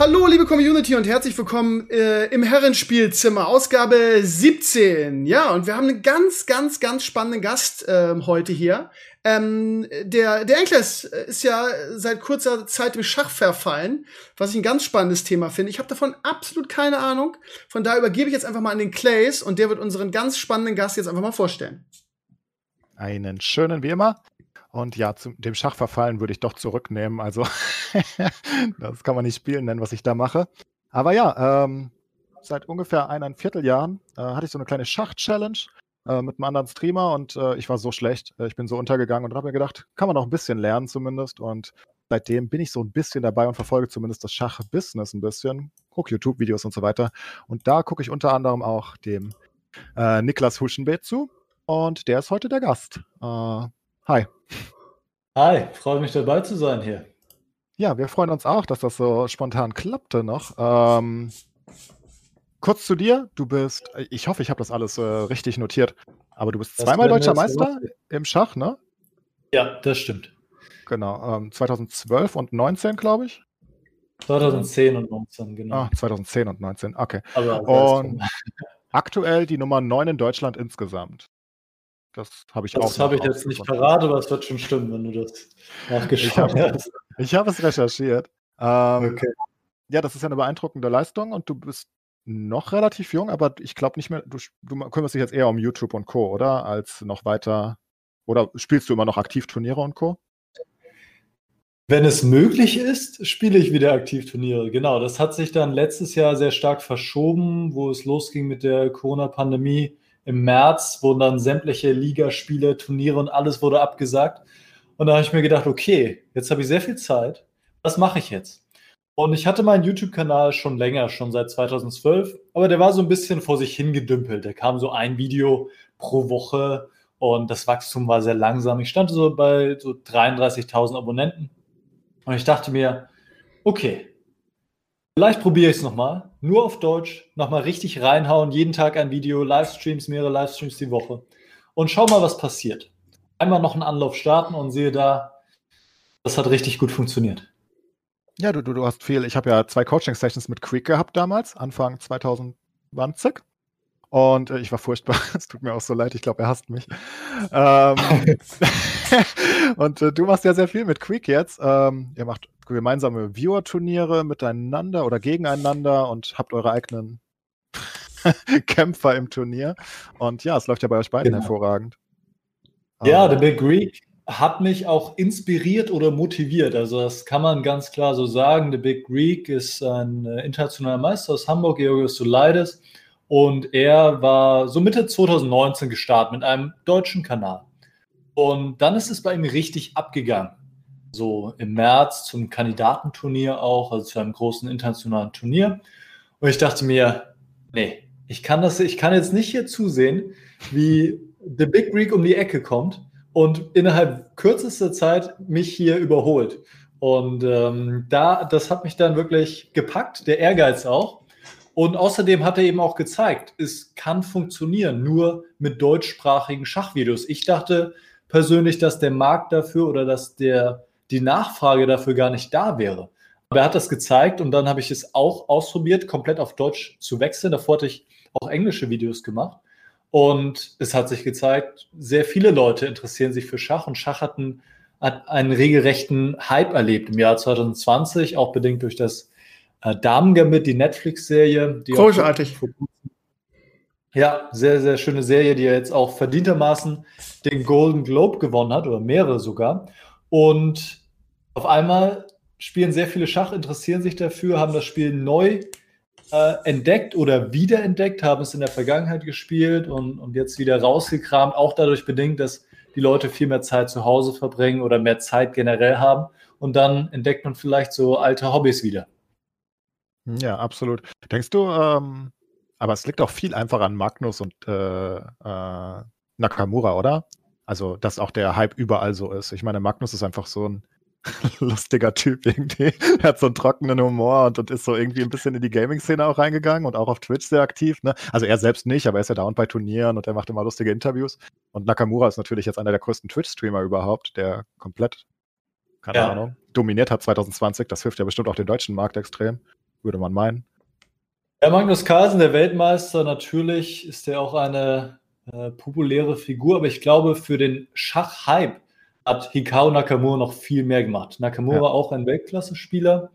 Hallo, liebe Community und herzlich willkommen äh, im Herrenspielzimmer, Ausgabe 17. Ja, und wir haben einen ganz, ganz, ganz spannenden Gast äh, heute hier. Ähm, der, der Enkles ist ja seit kurzer Zeit im Schach verfallen, was ich ein ganz spannendes Thema finde. Ich habe davon absolut keine Ahnung. Von daher übergebe ich jetzt einfach mal an den Clays und der wird unseren ganz spannenden Gast jetzt einfach mal vorstellen. Einen schönen wie immer. Und ja, zu dem Schachverfallen würde ich doch zurücknehmen. Also, das kann man nicht spielen nennen, was ich da mache. Aber ja, ähm, seit ungefähr eineinviertel Jahren äh, hatte ich so eine kleine Schach-Challenge äh, mit einem anderen Streamer und äh, ich war so schlecht. Äh, ich bin so untergegangen und habe mir gedacht, kann man noch ein bisschen lernen zumindest. Und seitdem bin ich so ein bisschen dabei und verfolge zumindest das Schach-Business ein bisschen. Gucke YouTube-Videos und so weiter. Und da gucke ich unter anderem auch dem äh, Niklas Huschenbeet zu. Und der ist heute der Gast. Äh, Hi. Hi, freue mich dabei zu sein hier. Ja, wir freuen uns auch, dass das so spontan klappte noch. Ähm, kurz zu dir, du bist, ich hoffe, ich habe das alles äh, richtig notiert, aber du bist das zweimal deutscher Meister im Schach, ne? Ja, das stimmt. Genau, ähm, 2012 und 19, glaube ich. 2010 und 19, genau. Ah, 2010 und 19, okay. Aber und aktuell die Nummer 9 in Deutschland insgesamt. Das habe ich das auch. Das habe ich jetzt nicht parat, aber es wird schon stimmen, wenn du das nachgeschaut ich hast. Ich habe es recherchiert. Ähm, okay. Ja, das ist ja eine beeindruckende Leistung und du bist noch relativ jung, aber ich glaube nicht mehr, du, du kümmerst dich jetzt eher um YouTube und Co., oder? Als noch weiter. Oder spielst du immer noch aktiv Turniere und Co.? Wenn es möglich ist, spiele ich wieder aktiv Turniere. Genau, das hat sich dann letztes Jahr sehr stark verschoben, wo es losging mit der Corona-Pandemie im März wurden dann sämtliche Ligaspiele, Turniere und alles wurde abgesagt. Und da habe ich mir gedacht, okay, jetzt habe ich sehr viel Zeit. Was mache ich jetzt? Und ich hatte meinen YouTube-Kanal schon länger, schon seit 2012, aber der war so ein bisschen vor sich hingedümpelt. Da kam so ein Video pro Woche und das Wachstum war sehr langsam. Ich stand so bei so 33.000 Abonnenten und ich dachte mir, okay, Vielleicht probiere ich es nochmal. Nur auf Deutsch. Nochmal richtig reinhauen. Jeden Tag ein Video, Livestreams, mehrere Livestreams die Woche. Und schau mal, was passiert. Einmal noch einen Anlauf starten und sehe da, das hat richtig gut funktioniert. Ja, du, du, du hast viel. Ich habe ja zwei Coaching-Sessions mit Quick gehabt damals, Anfang 2020. Und äh, ich war furchtbar. Es tut mir auch so leid. Ich glaube, er hasst mich. Ähm, und äh, du machst ja sehr viel mit Quick jetzt. Ähm, ihr macht gemeinsame Viewer-Turniere miteinander oder gegeneinander und habt eure eigenen Kämpfer im Turnier. Und ja, es läuft ja bei euch beiden genau. hervorragend. Ja, The Big Greek hat mich auch inspiriert oder motiviert. Also das kann man ganz klar so sagen. The Big Greek ist ein äh, internationaler Meister aus Hamburg, Georgios Soleides. Und er war so Mitte 2019 gestartet mit einem deutschen Kanal. Und dann ist es bei ihm richtig abgegangen. So im März zum Kandidatenturnier auch, also zu einem großen internationalen Turnier. Und ich dachte mir, nee, ich kann das, ich kann jetzt nicht hier zusehen, wie The Big Greek um die Ecke kommt und innerhalb kürzester Zeit mich hier überholt. Und ähm, da, das hat mich dann wirklich gepackt, der Ehrgeiz auch. Und außerdem hat er eben auch gezeigt, es kann funktionieren, nur mit deutschsprachigen Schachvideos. Ich dachte persönlich, dass der Markt dafür oder dass der, die Nachfrage dafür gar nicht da wäre. Aber er hat das gezeigt und dann habe ich es auch ausprobiert, komplett auf Deutsch zu wechseln. Davor hatte ich auch englische Videos gemacht. Und es hat sich gezeigt, sehr viele Leute interessieren sich für Schach und Schach hat einen, hat einen regelrechten Hype erlebt im Jahr 2020, auch bedingt durch das äh, Damen Gambit, die Netflix-Serie. Großartig. Ja, sehr, sehr schöne Serie, die ja jetzt auch verdientermaßen den Golden Globe gewonnen hat, oder mehrere sogar. Und auf einmal spielen sehr viele Schach, interessieren sich dafür, haben das Spiel neu äh, entdeckt oder wiederentdeckt, haben es in der Vergangenheit gespielt und, und jetzt wieder rausgekramt, auch dadurch bedingt, dass die Leute viel mehr Zeit zu Hause verbringen oder mehr Zeit generell haben. Und dann entdeckt man vielleicht so alte Hobbys wieder. Ja, absolut. Denkst du, ähm, aber es liegt auch viel einfach an Magnus und äh, äh, Nakamura, oder? Also, dass auch der Hype überall so ist. Ich meine, Magnus ist einfach so ein lustiger Typ irgendwie. er hat so einen trockenen Humor und, und ist so irgendwie ein bisschen in die Gaming-Szene auch reingegangen und auch auf Twitch sehr aktiv. Ne? Also er selbst nicht, aber er ist ja dauernd bei Turnieren und er macht immer lustige Interviews. Und Nakamura ist natürlich jetzt einer der größten Twitch-Streamer überhaupt, der komplett, keine ja. Ahnung, dominiert hat 2020. Das hilft ja bestimmt auch den deutschen Markt extrem, würde man meinen. Ja, Magnus Carlsen, der Weltmeister, natürlich ist er auch eine äh, populäre Figur, aber ich glaube, für den Schach-Hype hat Hikao Nakamura noch viel mehr gemacht. Nakamura ja. auch ein Weltklasse-Spieler.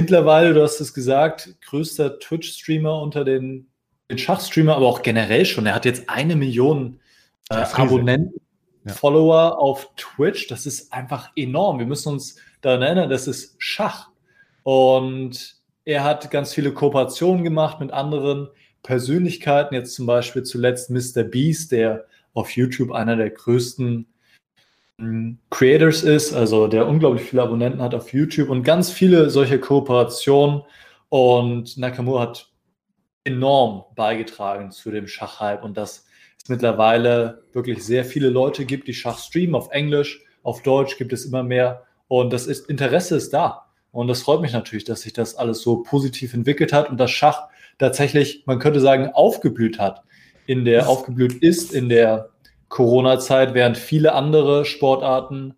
Mittlerweile, du hast es gesagt, größter Twitch-Streamer unter den, den Schachstreamer, aber auch generell schon. Er hat jetzt eine Million äh, Abonnenten, ja. Follower auf Twitch. Das ist einfach enorm. Wir müssen uns daran erinnern, das ist Schach. Und er hat ganz viele Kooperationen gemacht mit anderen Persönlichkeiten. Jetzt zum Beispiel zuletzt Mr. Beast, der auf YouTube einer der größten Creators ist, also der unglaublich viele Abonnenten hat auf YouTube und ganz viele solche Kooperationen. Und Nakamura hat enorm beigetragen zu dem Schachhype und dass es mittlerweile wirklich sehr viele Leute gibt, die Schach streamen auf Englisch, auf Deutsch gibt es immer mehr und das ist, Interesse ist da. Und das freut mich natürlich, dass sich das alles so positiv entwickelt hat und das Schach tatsächlich, man könnte sagen, aufgeblüht hat. In der, aufgeblüht ist in der Corona-Zeit, während viele andere Sportarten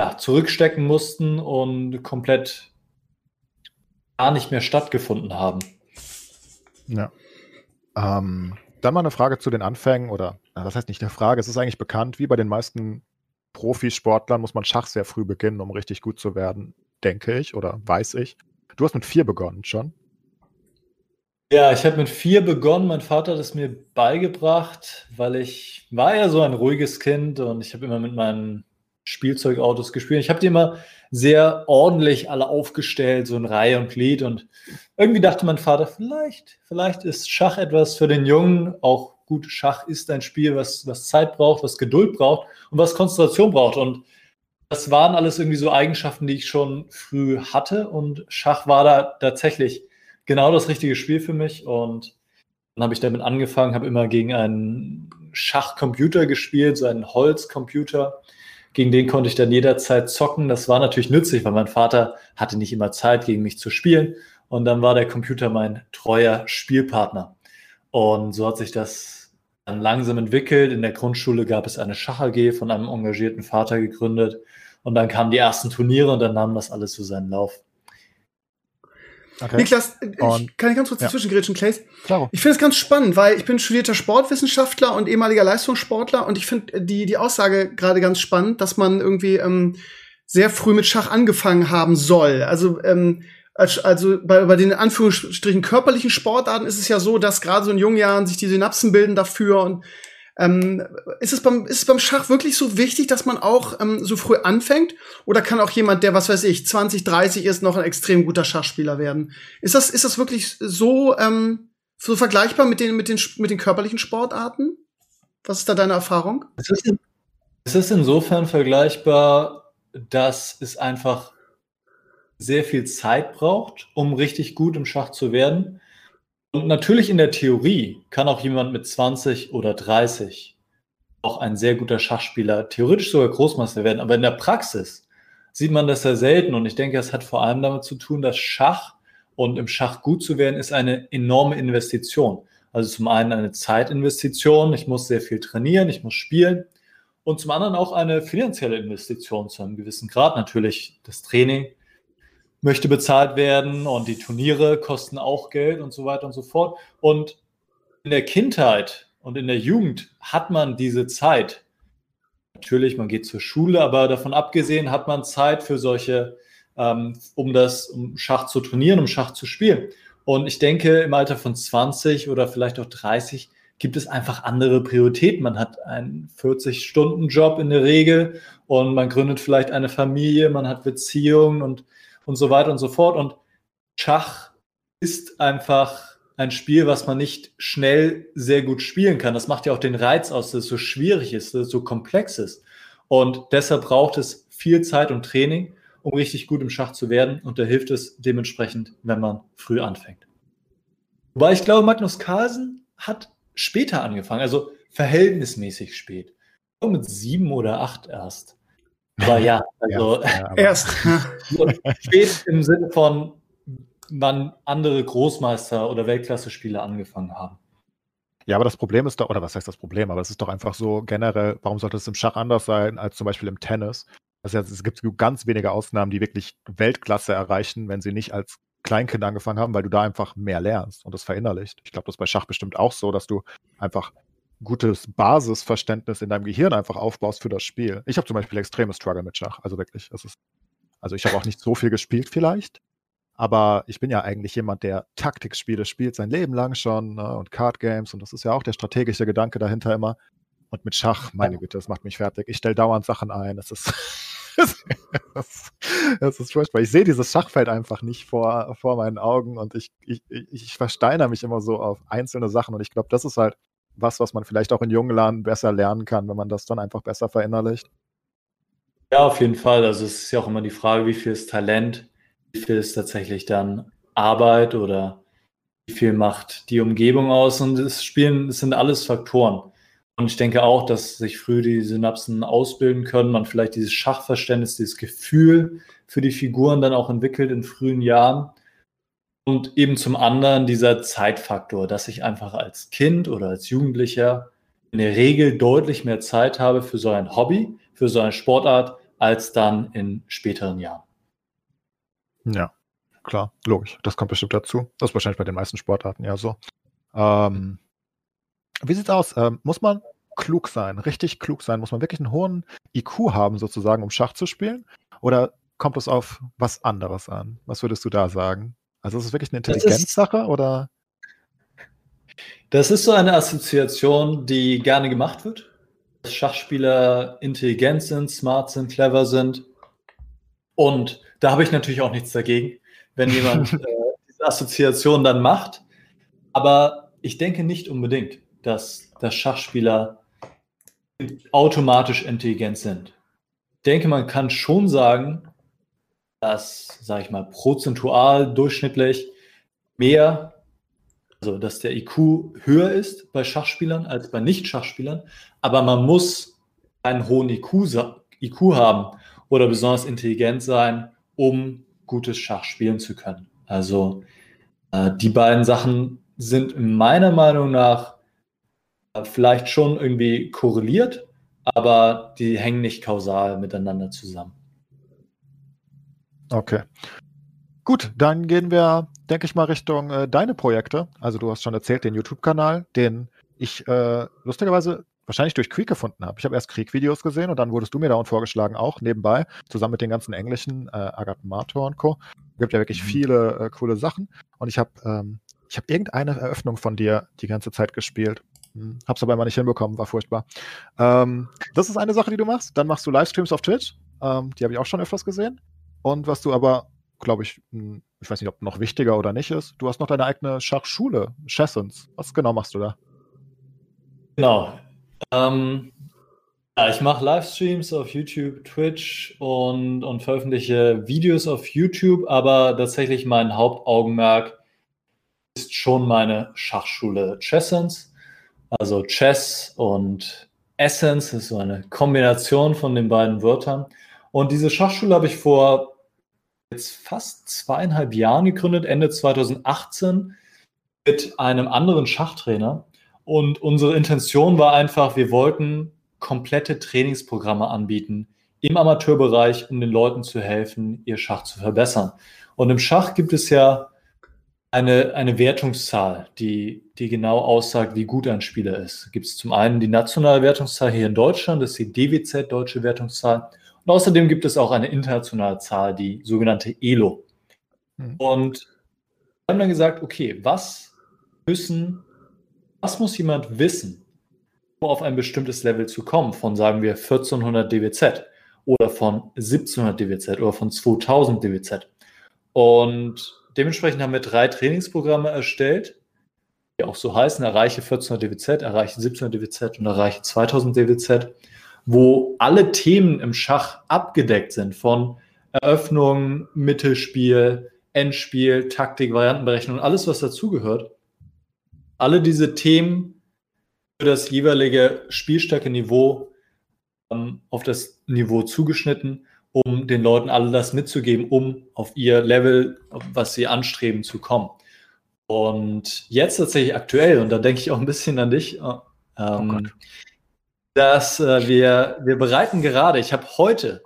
ja, zurückstecken mussten und komplett gar nicht mehr stattgefunden haben. Ja. Ähm, dann mal eine Frage zu den Anfängen oder das heißt nicht eine Frage, es ist eigentlich bekannt, wie bei den meisten Profisportlern muss man Schach sehr früh beginnen, um richtig gut zu werden, denke ich oder weiß ich. Du hast mit vier begonnen schon. Ja, ich habe mit vier begonnen. Mein Vater hat es mir beigebracht, weil ich war ja so ein ruhiges Kind und ich habe immer mit meinen Spielzeugautos gespielt. Ich habe die immer sehr ordentlich alle aufgestellt, so in Reihe und Glied. Und irgendwie dachte mein Vater, vielleicht, vielleicht ist Schach etwas für den Jungen. Auch gut, Schach ist ein Spiel, was, was Zeit braucht, was Geduld braucht und was Konzentration braucht. Und das waren alles irgendwie so Eigenschaften, die ich schon früh hatte. Und Schach war da tatsächlich genau das richtige Spiel für mich. Und dann habe ich damit angefangen, habe immer gegen einen Schachcomputer gespielt, so einen Holzcomputer. Gegen den konnte ich dann jederzeit zocken. Das war natürlich nützlich, weil mein Vater hatte nicht immer Zeit, gegen mich zu spielen. Und dann war der Computer mein treuer Spielpartner. Und so hat sich das dann langsam entwickelt. In der Grundschule gab es eine Schach AG von einem engagierten Vater gegründet. Und dann kamen die ersten Turniere und dann nahm das alles so seinen Lauf. Okay. Niklas, ich, kann ich ganz kurz ja. dazwischen Clays? Klar. Ich finde es ganz spannend, weil ich bin studierter Sportwissenschaftler und ehemaliger Leistungssportler und ich finde die, die Aussage gerade ganz spannend, dass man irgendwie ähm, sehr früh mit Schach angefangen haben soll. Also, ähm, also bei, bei den Anführungsstrichen körperlichen Sportarten ist es ja so, dass gerade so in jungen Jahren sich die Synapsen bilden dafür und ähm, ist, es beim, ist es beim Schach wirklich so wichtig, dass man auch ähm, so früh anfängt? Oder kann auch jemand, der, was weiß ich, 20, 30 ist, noch ein extrem guter Schachspieler werden? Ist das, ist das wirklich so, ähm, so vergleichbar mit den, mit, den, mit den körperlichen Sportarten? Was ist da deine Erfahrung? Es ist, es ist insofern vergleichbar, dass es einfach sehr viel Zeit braucht, um richtig gut im Schach zu werden. Und natürlich in der Theorie kann auch jemand mit 20 oder 30 auch ein sehr guter Schachspieler, theoretisch sogar Großmeister werden. Aber in der Praxis sieht man das sehr selten. Und ich denke, es hat vor allem damit zu tun, dass Schach und im Schach gut zu werden, ist eine enorme Investition. Also zum einen eine Zeitinvestition, ich muss sehr viel trainieren, ich muss spielen. Und zum anderen auch eine finanzielle Investition zu einem gewissen Grad. Natürlich das Training, möchte bezahlt werden und die Turniere kosten auch Geld und so weiter und so fort. Und in der Kindheit und in der Jugend hat man diese Zeit. Natürlich, man geht zur Schule, aber davon abgesehen hat man Zeit für solche, ähm, um das, um Schach zu trainieren, um Schach zu spielen. Und ich denke, im Alter von 20 oder vielleicht auch 30 gibt es einfach andere Prioritäten. Man hat einen 40-Stunden-Job in der Regel und man gründet vielleicht eine Familie, man hat Beziehungen und und so weiter und so fort. Und Schach ist einfach ein Spiel, was man nicht schnell sehr gut spielen kann. Das macht ja auch den Reiz aus, dass es so schwierig ist, dass es so komplex ist. Und deshalb braucht es viel Zeit und Training, um richtig gut im Schach zu werden. Und da hilft es dementsprechend, wenn man früh anfängt. Wobei ich glaube, Magnus Carlsen hat später angefangen, also verhältnismäßig spät. Mit sieben oder acht erst. Aber ja, also ja, erst. spät im Sinne von, wann andere Großmeister oder Weltklasse-Spieler angefangen haben. Ja, aber das Problem ist doch, oder was heißt das Problem? Aber es ist doch einfach so generell, warum sollte es im Schach anders sein als zum Beispiel im Tennis? Also es gibt ganz wenige Ausnahmen, die wirklich Weltklasse erreichen, wenn sie nicht als Kleinkind angefangen haben, weil du da einfach mehr lernst und das verinnerlicht. Ich glaube, das ist bei Schach bestimmt auch so, dass du einfach gutes Basisverständnis in deinem Gehirn einfach aufbaust für das Spiel. Ich habe zum Beispiel extreme Struggle mit Schach. Also wirklich, es ist, also ich habe auch nicht so viel gespielt vielleicht, aber ich bin ja eigentlich jemand, der Taktikspiele spielt sein Leben lang schon ne, und Card Games und das ist ja auch der strategische Gedanke dahinter immer. Und mit Schach, meine Güte, das macht mich fertig. Ich stelle dauernd Sachen ein. Es ist, das ist furchtbar. Ich sehe dieses Schachfeld einfach nicht vor, vor meinen Augen und ich, ich, ich versteiner mich immer so auf einzelne Sachen und ich glaube, das ist halt was, was man vielleicht auch in jungen Jahren besser lernen kann, wenn man das dann einfach besser verinnerlicht. Ja, auf jeden Fall. Also es ist ja auch immer die Frage, wie viel ist Talent, wie viel ist tatsächlich dann Arbeit oder wie viel macht die Umgebung aus und das Spielen, das sind alles Faktoren. Und ich denke auch, dass sich früh die Synapsen ausbilden können, man vielleicht dieses Schachverständnis, dieses Gefühl für die Figuren dann auch entwickelt in frühen Jahren. Und eben zum anderen dieser Zeitfaktor, dass ich einfach als Kind oder als Jugendlicher in der Regel deutlich mehr Zeit habe für so ein Hobby, für so eine Sportart, als dann in späteren Jahren. Ja, klar, logisch. Das kommt bestimmt dazu. Das ist wahrscheinlich bei den meisten Sportarten ja so. Ähm, wie sieht's aus? Ähm, muss man klug sein, richtig klug sein? Muss man wirklich einen hohen IQ haben, sozusagen, um Schach zu spielen? Oder kommt es auf was anderes an? Was würdest du da sagen? Also ist es wirklich eine Intelligenzsache oder? Das ist so eine Assoziation, die gerne gemacht wird. Dass Schachspieler intelligent sind, smart sind, clever sind. Und da habe ich natürlich auch nichts dagegen, wenn jemand äh, diese Assoziation dann macht. Aber ich denke nicht unbedingt, dass, dass Schachspieler automatisch intelligent sind. Ich denke, man kann schon sagen, dass, sage ich mal, prozentual durchschnittlich mehr, also dass der IQ höher ist bei Schachspielern als bei Nicht-Schachspielern, aber man muss einen hohen IQ, IQ haben oder besonders intelligent sein, um gutes Schach spielen zu können. Also äh, die beiden Sachen sind meiner Meinung nach äh, vielleicht schon irgendwie korreliert, aber die hängen nicht kausal miteinander zusammen. Okay. Gut, dann gehen wir, denke ich mal, Richtung äh, deine Projekte. Also du hast schon erzählt, den YouTube-Kanal, den ich äh, lustigerweise wahrscheinlich durch Creek gefunden habe. Ich habe erst Krieg-Videos gesehen und dann wurdest du mir dauernd vorgeschlagen, auch nebenbei, zusammen mit den ganzen englischen, äh, Agatha Mator und Co. Es gibt ja wirklich mhm. viele äh, coole Sachen. Und ich habe ähm, ich hab irgendeine Eröffnung von dir die ganze Zeit gespielt. Hm, hab's aber immer nicht hinbekommen, war furchtbar. Ähm, das ist eine Sache, die du machst. Dann machst du Livestreams auf Twitch. Ähm, die habe ich auch schon öfters gesehen. Und was du aber, glaube ich, hm, ich weiß nicht, ob noch wichtiger oder nicht ist, du hast noch deine eigene Schachschule, Chessons. Was genau machst du da? Genau. Ähm, ja, ich mache Livestreams auf YouTube, Twitch und, und veröffentliche Videos auf YouTube, aber tatsächlich mein Hauptaugenmerk ist schon meine Schachschule Chessons. Also Chess und Essence ist so eine Kombination von den beiden Wörtern. Und diese Schachschule habe ich vor jetzt fast zweieinhalb Jahren gegründet, Ende 2018, mit einem anderen Schachtrainer. Und unsere Intention war einfach, wir wollten komplette Trainingsprogramme anbieten im Amateurbereich, um den Leuten zu helfen, ihr Schach zu verbessern. Und im Schach gibt es ja eine, eine Wertungszahl, die, die genau aussagt, wie gut ein Spieler ist. Gibt es zum einen die nationale Wertungszahl hier in Deutschland, das ist die DWZ, Deutsche Wertungszahl. Und außerdem gibt es auch eine internationale Zahl, die sogenannte ELO. Mhm. Und wir haben dann gesagt, okay, was müssen, was muss jemand wissen, um auf ein bestimmtes Level zu kommen, von sagen wir 1400 DWZ oder von 1700 DWZ oder von 2000 DWZ. Und dementsprechend haben wir drei Trainingsprogramme erstellt, die auch so heißen, erreiche 1400 DWZ, erreiche 1700 DWZ und erreiche 2000 DWZ wo alle Themen im Schach abgedeckt sind, von Eröffnung, Mittelspiel, Endspiel, Taktik, Variantenberechnung, alles, was dazugehört. alle diese Themen für das jeweilige Spielstärke-Niveau ähm, auf das Niveau zugeschnitten, um den Leuten alle das mitzugeben, um auf ihr Level, was sie anstreben, zu kommen. Und jetzt tatsächlich aktuell, und da denke ich auch ein bisschen an dich, äh, ähm, oh dass äh, wir, wir bereiten gerade, ich habe heute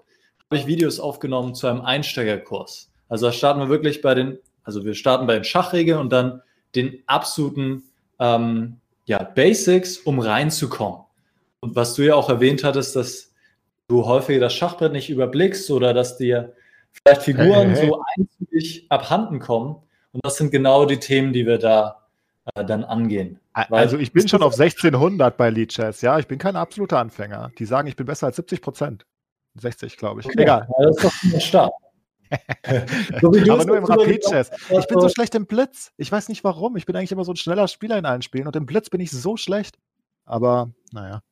hab ich Videos aufgenommen zu einem Einsteigerkurs. Also da starten wir wirklich bei den, also wir starten bei den Schachregeln und dann den absoluten ähm, ja, Basics, um reinzukommen. Und was du ja auch erwähnt hattest, dass du häufig das Schachbrett nicht überblickst oder dass dir vielleicht Figuren hey, hey, hey. so einzig abhanden kommen. Und das sind genau die Themen, die wir da äh, dann angehen. also ich bin schon auf 1600 bei Lead Chess, ja, ich bin kein absoluter Anfänger. Die sagen, ich bin besser als 70 Prozent. 60, glaube ich. Okay. Egal. Ja, das ist doch ein Start. so Aber nur im Rapid-Chess. Ich bin so schlecht im Blitz. Ich weiß nicht warum. Ich bin eigentlich immer so ein schneller Spieler in allen Spielen und im Blitz bin ich so schlecht. Aber naja.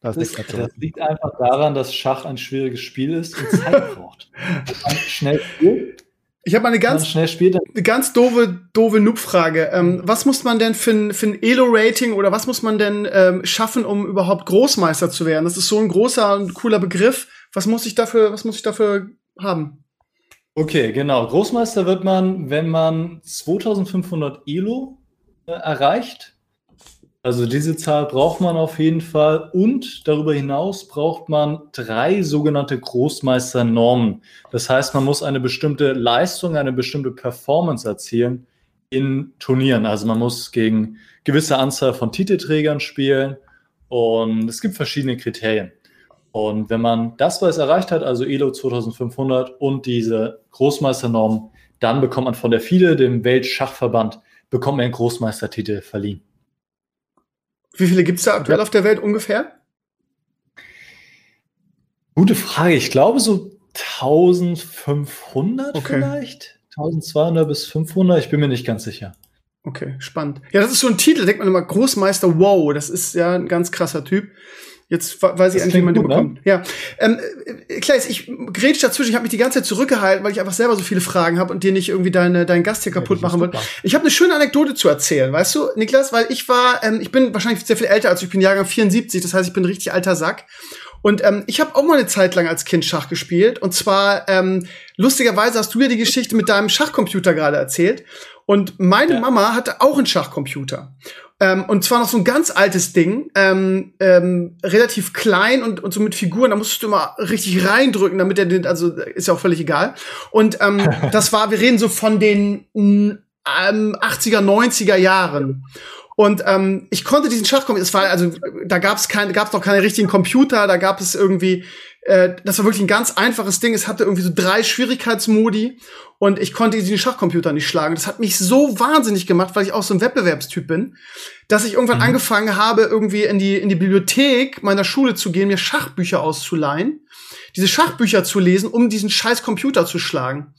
Das, das, das liegt einfach daran, dass Schach ein schwieriges Spiel ist und Zeit braucht. schnell spielt. Ich habe eine ganz, eine ganz doofe, doofe Noob-Frage. Ähm, was muss man denn für ein, für ein Elo-Rating oder was muss man denn ähm, schaffen, um überhaupt Großmeister zu werden? Das ist so ein großer und cooler Begriff. Was muss ich dafür, was muss ich dafür haben? Okay, genau. Großmeister wird man, wenn man 2500 Elo äh, erreicht. Also diese Zahl braucht man auf jeden Fall. Und darüber hinaus braucht man drei sogenannte Großmeisternormen. Das heißt, man muss eine bestimmte Leistung, eine bestimmte Performance erzielen in Turnieren. Also man muss gegen gewisse Anzahl von Titelträgern spielen. Und es gibt verschiedene Kriterien. Und wenn man das was erreicht hat, also ELO 2500 und diese Großmeisternorm, dann bekommt man von der FIDE, dem Weltschachverband, bekommt man einen Großmeistertitel verliehen. Wie viele gibt es da aktuell auf der Welt ungefähr? Gute Frage. Ich glaube so 1500 okay. vielleicht. 1200 bis 500. Ich bin mir nicht ganz sicher. Okay, spannend. Ja, das ist so ein Titel, denkt man immer, Großmeister, wow, das ist ja ein ganz krasser Typ. Jetzt weiß ich endlich, wie man den bekommt. Ne? Ja. Ähm, äh, Kleis, ich grätsch dazwischen, ich habe mich die ganze Zeit zurückgehalten, weil ich einfach selber so viele Fragen habe und dir nicht irgendwie deine, deinen Gast hier kaputt ja, machen will. Ich habe eine schöne Anekdote zu erzählen, weißt du, Niklas, weil ich war, ähm, ich bin wahrscheinlich sehr viel älter als ich bin Jahrgang 74, das heißt, ich bin ein richtig alter Sack. Und ähm, ich habe auch mal eine Zeit lang als Kind Schach gespielt. Und zwar, ähm, lustigerweise hast du ja die Geschichte mit deinem Schachcomputer gerade erzählt. Und meine ja. Mama hatte auch einen Schachcomputer. Ähm, und zwar noch so ein ganz altes Ding, ähm, ähm, relativ klein und, und so mit Figuren, da musstest du immer richtig reindrücken, damit er den, also ist ja auch völlig egal. Und ähm, das war, wir reden so von den ähm, 80er, 90er Jahren. Und ähm, ich konnte diesen Schachcomputer, es war also da gab es keine, gab es noch keine richtigen Computer, da gab es irgendwie, äh, das war wirklich ein ganz einfaches Ding. Es hatte irgendwie so drei Schwierigkeitsmodi und ich konnte diesen Schachcomputer nicht schlagen. Das hat mich so wahnsinnig gemacht, weil ich auch so ein Wettbewerbstyp bin, dass ich irgendwann mhm. angefangen habe, irgendwie in die in die Bibliothek meiner Schule zu gehen, mir Schachbücher auszuleihen, diese Schachbücher zu lesen, um diesen scheiß Computer zu schlagen.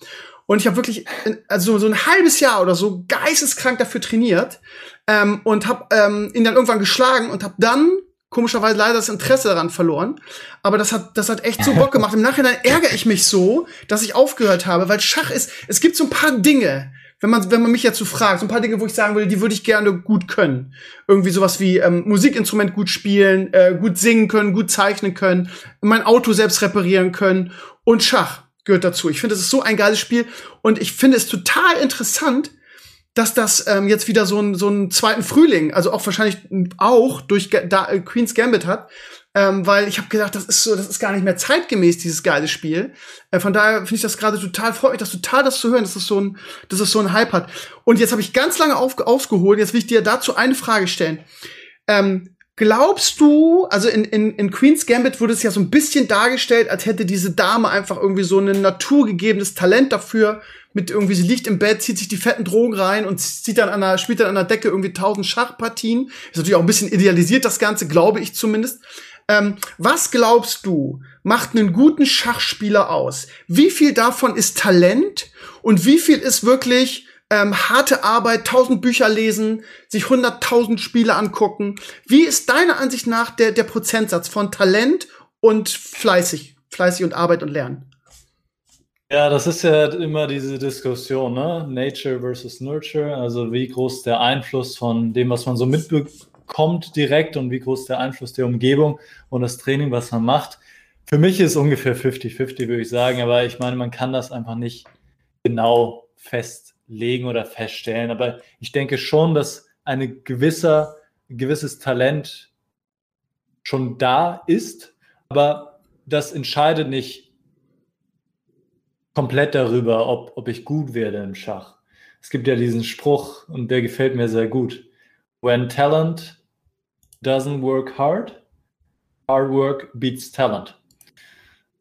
Und ich habe wirklich also so ein halbes Jahr oder so geisteskrank dafür trainiert ähm, und habe ähm, ihn dann irgendwann geschlagen und habe dann komischerweise leider das Interesse daran verloren. Aber das hat, das hat echt so Bock gemacht. Im Nachhinein ärgere ich mich so, dass ich aufgehört habe, weil Schach ist, es gibt so ein paar Dinge, wenn man, wenn man mich so fragt, so ein paar Dinge, wo ich sagen würde, die würde ich gerne gut können. Irgendwie sowas wie ähm, Musikinstrument gut spielen, äh, gut singen können, gut zeichnen können, mein Auto selbst reparieren können und Schach gehört dazu. Ich finde, es ist so ein geiles Spiel und ich finde es total interessant, dass das ähm, jetzt wieder so einen so einen zweiten Frühling, also auch wahrscheinlich auch durch da, äh, Queen's Gambit hat, ähm, weil ich habe gedacht, das ist so, das ist gar nicht mehr zeitgemäß dieses geile Spiel. Äh, von daher finde ich das gerade total freut mich, das total das zu hören, dass es so ein, dass es so ein Hype hat. Und jetzt habe ich ganz lange auf, ausgeholt. Jetzt will ich dir dazu eine Frage stellen. Ähm, Glaubst du, also in, in, in Queen's Gambit wurde es ja so ein bisschen dargestellt, als hätte diese Dame einfach irgendwie so ein naturgegebenes Talent dafür, mit irgendwie, sie liegt im Bett, zieht sich die fetten Drogen rein und zieht dann an der, spielt dann an der Decke irgendwie tausend Schachpartien. Ist natürlich auch ein bisschen idealisiert, das Ganze, glaube ich zumindest. Ähm, was glaubst du, macht einen guten Schachspieler aus? Wie viel davon ist Talent und wie viel ist wirklich ähm, harte Arbeit, tausend Bücher lesen, sich hunderttausend Spiele angucken. Wie ist deiner Ansicht nach der, der Prozentsatz von Talent und fleißig, fleißig und Arbeit und Lernen? Ja, das ist ja immer diese Diskussion, ne? Nature versus Nurture. Also wie groß der Einfluss von dem, was man so mitbekommt direkt und wie groß der Einfluss der Umgebung und das Training, was man macht. Für mich ist ungefähr 50-50, würde ich sagen. Aber ich meine, man kann das einfach nicht genau festlegen oder feststellen. Aber ich denke schon, dass eine gewisser, gewisses Talent schon da ist. Aber das entscheidet nicht komplett darüber, ob, ob ich gut werde im Schach. Es gibt ja diesen Spruch und der gefällt mir sehr gut. When talent doesn't work hard, hard work beats talent.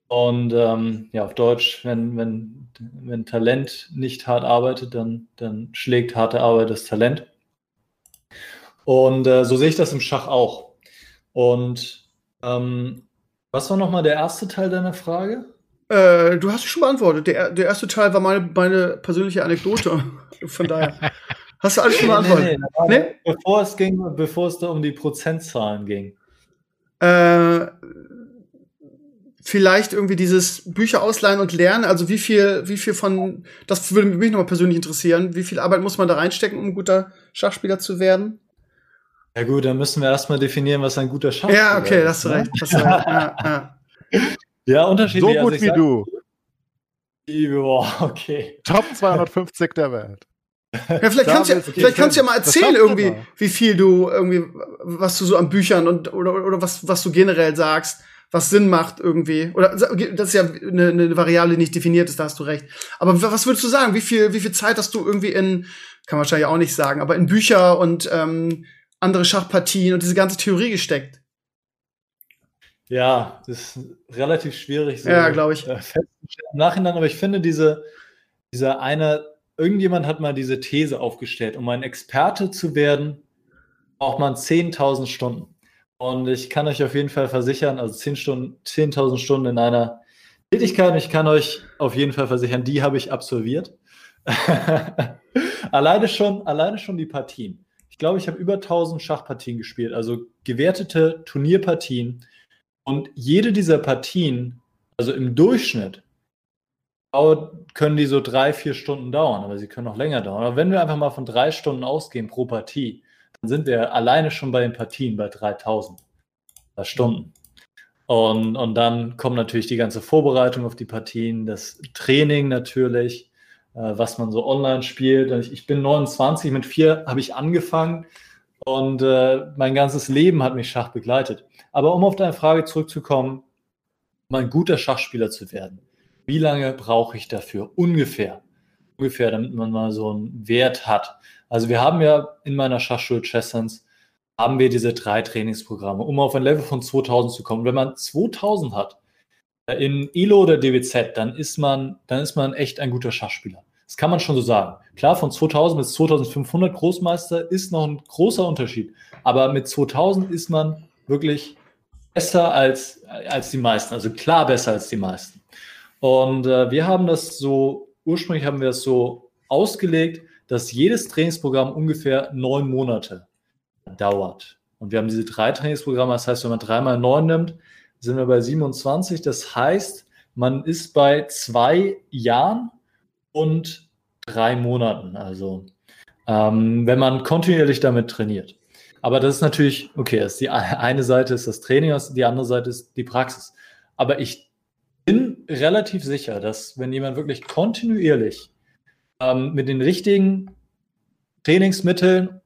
Und ähm, ja, auf Deutsch, wenn, wenn, wenn Talent nicht hart arbeitet, dann, dann schlägt harte Arbeit das Talent. Und äh, so sehe ich das im Schach auch. Und ähm, was war nochmal der erste Teil deiner Frage? Äh, du hast es schon beantwortet. Der, der erste Teil war meine, meine persönliche Anekdote. Von daher. Hast du alles schon beantwortet? Nee, nee, nee? Bevor, es ging, bevor es da um die Prozentzahlen ging. Äh, vielleicht irgendwie dieses Bücher ausleihen und lernen. Also wie viel, wie viel von, das würde mich nochmal persönlich interessieren. Wie viel Arbeit muss man da reinstecken, um ein guter Schachspieler zu werden? Ja gut, dann müssen wir erstmal definieren, was ein guter Schachspieler ist. Ja, okay, ist, hast du ne? recht. Hast du recht. ja, ja. Ja, unterschiedlich. So gut also wie du. Boah, okay. Top 250 der Welt. Ja, vielleicht kannst, ja, vielleicht kannst du ja mal erzählen irgendwie, wie viel du irgendwie, was du so an Büchern und oder, oder was, was du generell sagst, was Sinn macht irgendwie. Oder das ist ja eine, eine Variable, die nicht definiert ist, da hast du recht. Aber was würdest du sagen? Wie viel, wie viel Zeit hast du irgendwie in, kann man wahrscheinlich auch nicht sagen, aber in Bücher und ähm, andere Schachpartien und diese ganze Theorie gesteckt? Ja, das ist relativ schwierig so ja, glaube ich. Äh, Im Nachhinein, aber ich finde diese, dieser eine, irgendjemand hat mal diese These aufgestellt, um ein Experte zu werden, braucht man 10.000 Stunden. Und ich kann euch auf jeden Fall versichern, also 10 Stunden, 10.000 Stunden in einer Tätigkeit, ich kann euch auf jeden Fall versichern, die habe ich absolviert. alleine schon, alleine schon die Partien. Ich glaube, ich habe über 1000 Schachpartien gespielt, also gewertete Turnierpartien und jede dieser Partien, also im Durchschnitt, können die so drei, vier Stunden dauern, aber sie können auch länger dauern. Aber wenn wir einfach mal von drei Stunden ausgehen pro Partie, dann sind wir alleine schon bei den Partien bei 3000 Stunden. Und, und dann kommt natürlich die ganze Vorbereitung auf die Partien, das Training natürlich, äh, was man so online spielt. Ich, ich bin 29, mit vier habe ich angefangen und äh, mein ganzes Leben hat mich Schach begleitet. Aber um auf deine Frage zurückzukommen, um ein guter Schachspieler zu werden, wie lange brauche ich dafür? Ungefähr. Ungefähr, damit man mal so einen Wert hat. Also wir haben ja in meiner Schachschule Chessens haben wir diese drei Trainingsprogramme, um auf ein Level von 2000 zu kommen. Wenn man 2000 hat äh, in ILO oder DWZ, dann ist man, dann ist man echt ein guter Schachspieler. Das kann man schon so sagen. Klar, von 2000 bis 2500 Großmeister ist noch ein großer Unterschied. Aber mit 2000 ist man wirklich besser als, als die meisten. Also klar besser als die meisten. Und äh, wir haben das so, ursprünglich haben wir es so ausgelegt, dass jedes Trainingsprogramm ungefähr neun Monate dauert. Und wir haben diese drei Trainingsprogramme, das heißt, wenn man dreimal neun nimmt, sind wir bei 27. Das heißt, man ist bei zwei Jahren und drei Monaten. Also ähm, wenn man kontinuierlich damit trainiert. Aber das ist natürlich, okay, ist die eine Seite ist das Training, die andere Seite ist die Praxis. Aber ich bin relativ sicher, dass wenn jemand wirklich kontinuierlich ähm, mit den richtigen Trainingsmitteln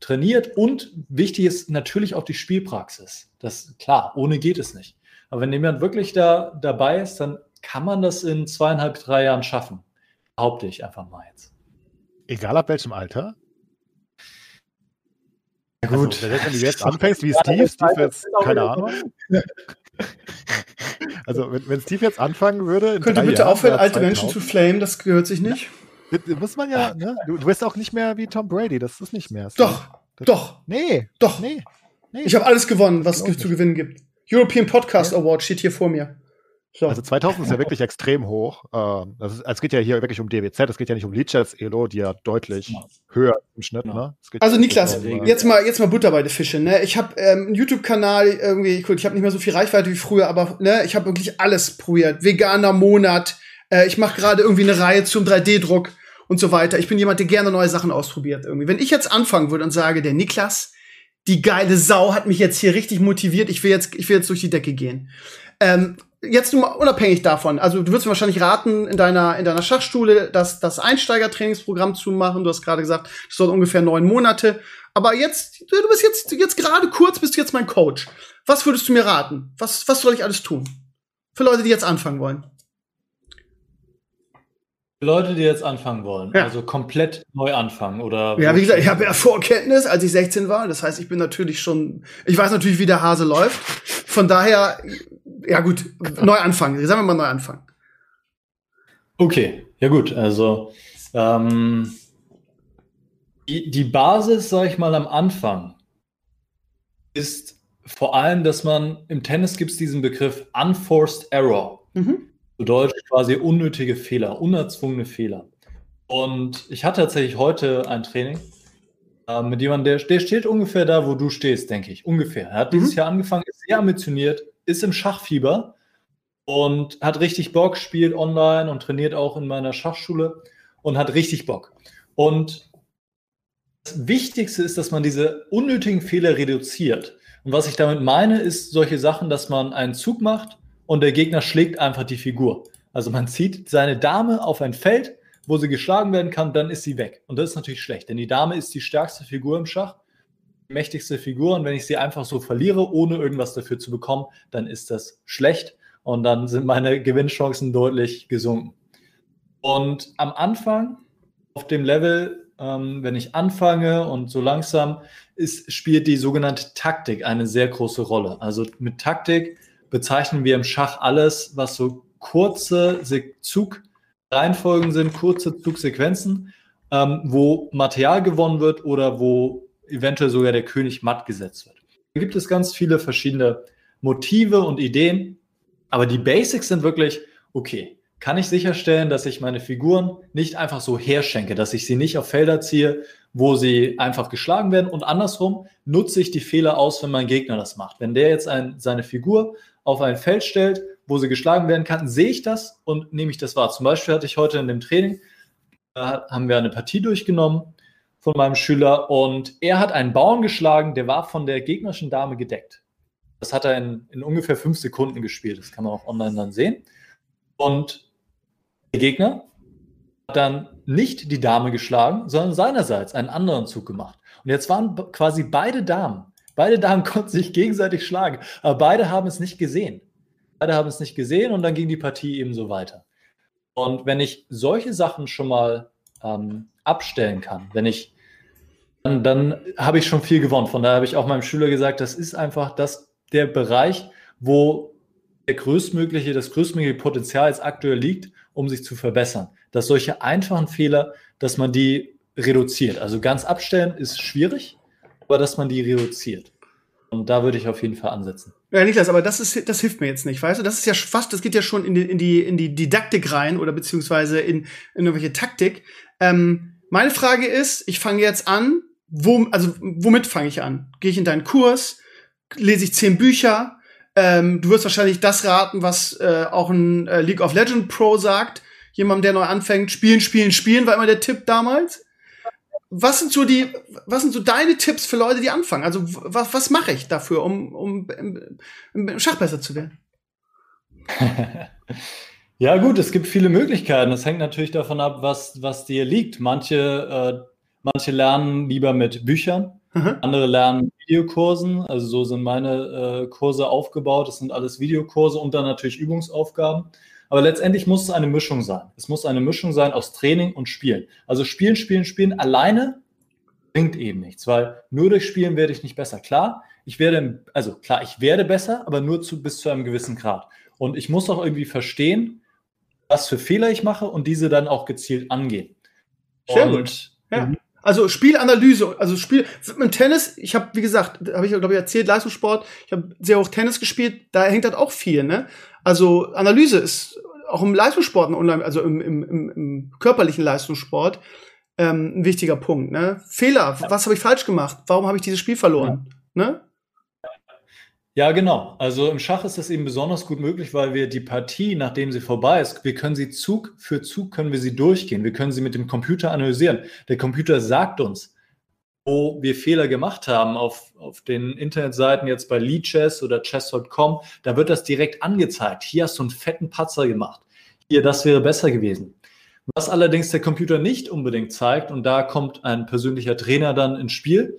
trainiert und wichtig ist natürlich auch die Spielpraxis. Das klar, ohne geht es nicht. Aber wenn jemand wirklich da dabei ist, dann kann man das in zweieinhalb, drei Jahren schaffen. Behaupte ich einfach mal jetzt. Egal ab welchem Alter? Ja, gut. Also, wenn du jetzt anfängst, wie Steve, Steve jetzt, keine Ahnung. also, wenn, wenn, Steve jetzt anfangen würde. Könnt ihr bitte Jahren, aufhören, alte Menschen zu flamen? Das gehört sich nicht. Ja, muss man ja, ne? Du, du bist auch nicht mehr wie Tom Brady, das ist nicht mehr. Doch, das, doch. Nee. Doch. Nee. nee. Ich habe alles gewonnen, was es zu gewinnen gibt. European Podcast Award steht hier vor mir. So. Also 2000 ist ja wirklich extrem hoch. Ähm, es geht ja hier wirklich um DWZ, es geht ja nicht um Leadchats Elo, die ja deutlich höher im Schnitt. Ja. Ne? Also Niklas, um, jetzt mal jetzt mal Butter bei den Fischen. Ne? Ich habe ähm, einen YouTube-Kanal irgendwie, gut, ich habe nicht mehr so viel Reichweite wie früher, aber ne, ich habe wirklich alles probiert. Veganer Monat, Äh, ich mache gerade irgendwie eine Reihe zum 3D-Druck und so weiter. Ich bin jemand, der gerne neue Sachen ausprobiert irgendwie. Wenn ich jetzt anfangen würde und sage, der Niklas, die geile Sau hat mich jetzt hier richtig motiviert, ich will jetzt, ich will jetzt durch die Decke gehen. Ähm, jetzt nur mal unabhängig davon, also du würdest mir wahrscheinlich raten, in deiner, in deiner Schachschule das, das Einsteigertrainingsprogramm zu machen. Du hast gerade gesagt, das dauert ungefähr neun Monate. Aber jetzt, du bist jetzt, jetzt gerade kurz, bist du jetzt mein Coach. Was würdest du mir raten? Was, was soll ich alles tun? Für Leute, die jetzt anfangen wollen. Leute, die jetzt anfangen wollen, ja. also komplett neu anfangen oder. Ja, wie gesagt, ich habe ja Vorkenntnis, als ich 16 war. Das heißt, ich bin natürlich schon, ich weiß natürlich, wie der Hase läuft. Von daher, ja gut, neu anfangen. Sagen wir mal neu anfangen. Okay, ja gut, also ähm, die, Basis, sage ich mal, am Anfang ist vor allem, dass man im Tennis gibt es diesen Begriff Unforced Error. Mhm. Deutsch quasi unnötige Fehler, unerzwungene Fehler. Und ich hatte tatsächlich heute ein Training äh, mit jemandem, der, der steht ungefähr da, wo du stehst, denke ich. Ungefähr. Er hat mhm. dieses Jahr angefangen, ist sehr ambitioniert, ist im Schachfieber und hat richtig Bock, spielt online und trainiert auch in meiner Schachschule und hat richtig Bock. Und das Wichtigste ist, dass man diese unnötigen Fehler reduziert. Und was ich damit meine, ist solche Sachen, dass man einen Zug macht und der Gegner schlägt einfach die Figur. Also man zieht seine Dame auf ein Feld, wo sie geschlagen werden kann, dann ist sie weg. Und das ist natürlich schlecht, denn die Dame ist die stärkste Figur im Schach, mächtigste Figur. Und wenn ich sie einfach so verliere, ohne irgendwas dafür zu bekommen, dann ist das schlecht und dann sind meine Gewinnchancen deutlich gesunken. Und am Anfang auf dem Level, ähm, wenn ich anfange und so langsam, ist, spielt die sogenannte Taktik eine sehr große Rolle. Also mit Taktik bezeichnen wir im Schach alles, was so kurze Zugreihenfolgen sind, kurze Zugsequenzen, ähm, wo Material gewonnen wird oder wo eventuell sogar der König matt gesetzt wird. Da gibt es ganz viele verschiedene Motive und Ideen, aber die Basics sind wirklich, okay, kann ich sicherstellen, dass ich meine Figuren nicht einfach so herschenke, dass ich sie nicht auf Felder ziehe, wo sie einfach geschlagen werden und andersrum nutze ich die Fehler aus, wenn mein Gegner das macht. Wenn der jetzt ein, seine Figur auf ein Feld stellt, wo sie geschlagen werden kann, sehe ich das und nehme ich das wahr. Zum Beispiel hatte ich heute in dem Training, da haben wir eine Partie durchgenommen von meinem Schüler und er hat einen Bauern geschlagen, der war von der gegnerischen Dame gedeckt. Das hat er in, in ungefähr fünf Sekunden gespielt. Das kann man auch online dann sehen. Und der Gegner hat dann nicht die Dame geschlagen, sondern seinerseits einen anderen Zug gemacht. Und jetzt waren quasi beide Damen Beide Damen konnten sich gegenseitig schlagen, aber beide haben es nicht gesehen. Beide haben es nicht gesehen und dann ging die Partie eben so weiter. Und wenn ich solche Sachen schon mal ähm, abstellen kann, wenn ich, dann, dann habe ich schon viel gewonnen. Von daher habe ich auch meinem Schüler gesagt, das ist einfach das, der Bereich, wo der größtmögliche, das größtmögliche Potenzial jetzt aktuell liegt, um sich zu verbessern. Dass solche einfachen Fehler, dass man die reduziert. Also ganz abstellen ist schwierig, aber dass man die reduziert. Und da würde ich auf jeden Fall ansetzen. Ja, Niklas, aber das ist, das hilft mir jetzt nicht, weißt du? Das ist ja fast, das geht ja schon in die, in die, in die Didaktik rein oder beziehungsweise in, in irgendwelche Taktik. Ähm, meine Frage ist, ich fange jetzt an, wo, also womit fange ich an? Gehe ich in deinen Kurs? Lese ich zehn Bücher? Ähm, du wirst wahrscheinlich das raten, was äh, auch ein äh, League of Legends Pro sagt. Jemand, der neu anfängt, spielen, spielen, spielen, war immer der Tipp damals was sind so die, was sind so deine Tipps für Leute, die anfangen? Also was, was mache ich dafür, um, um im, im Schach besser zu werden? ja gut, es gibt viele Möglichkeiten. Das hängt natürlich davon ab, was, was dir liegt. Manche, äh, manche lernen lieber mit Büchern, mhm. andere lernen Videokursen. Also so sind meine äh, Kurse aufgebaut. Das sind alles Videokurse und dann natürlich Übungsaufgaben. Aber letztendlich muss es eine Mischung sein. Es muss eine Mischung sein aus Training und Spielen. Also Spielen, Spielen, Spielen alleine bringt eben nichts, weil nur durch Spielen werde ich nicht besser. Klar, ich werde, also klar, ich werde besser, aber nur zu, bis zu einem gewissen Grad. Und ich muss auch irgendwie verstehen, was für Fehler ich mache und diese dann auch gezielt angehen. Sehr und, gut. Ja. Also Spielanalyse, also Spiel im Tennis, ich habe wie gesagt, habe ich glaube ich erzählt, Leistungssport, ich habe sehr hoch Tennis gespielt, da hängt das auch viel, ne? Also Analyse ist auch im Leistungssport, also im, im, im, im körperlichen Leistungssport, ähm, ein wichtiger Punkt. Ne? Fehler, was habe ich falsch gemacht? Warum habe ich dieses Spiel verloren? Ja. Ne? Ja, genau. Also im Schach ist das eben besonders gut möglich, weil wir die Partie, nachdem sie vorbei ist, wir können sie Zug für Zug können wir sie durchgehen. Wir können sie mit dem Computer analysieren. Der Computer sagt uns, wo wir Fehler gemacht haben auf, auf den Internetseiten jetzt bei Leadchess oder chess.com, da wird das direkt angezeigt. Hier hast du einen fetten Patzer gemacht. Hier, das wäre besser gewesen. Was allerdings der Computer nicht unbedingt zeigt, und da kommt ein persönlicher Trainer dann ins Spiel,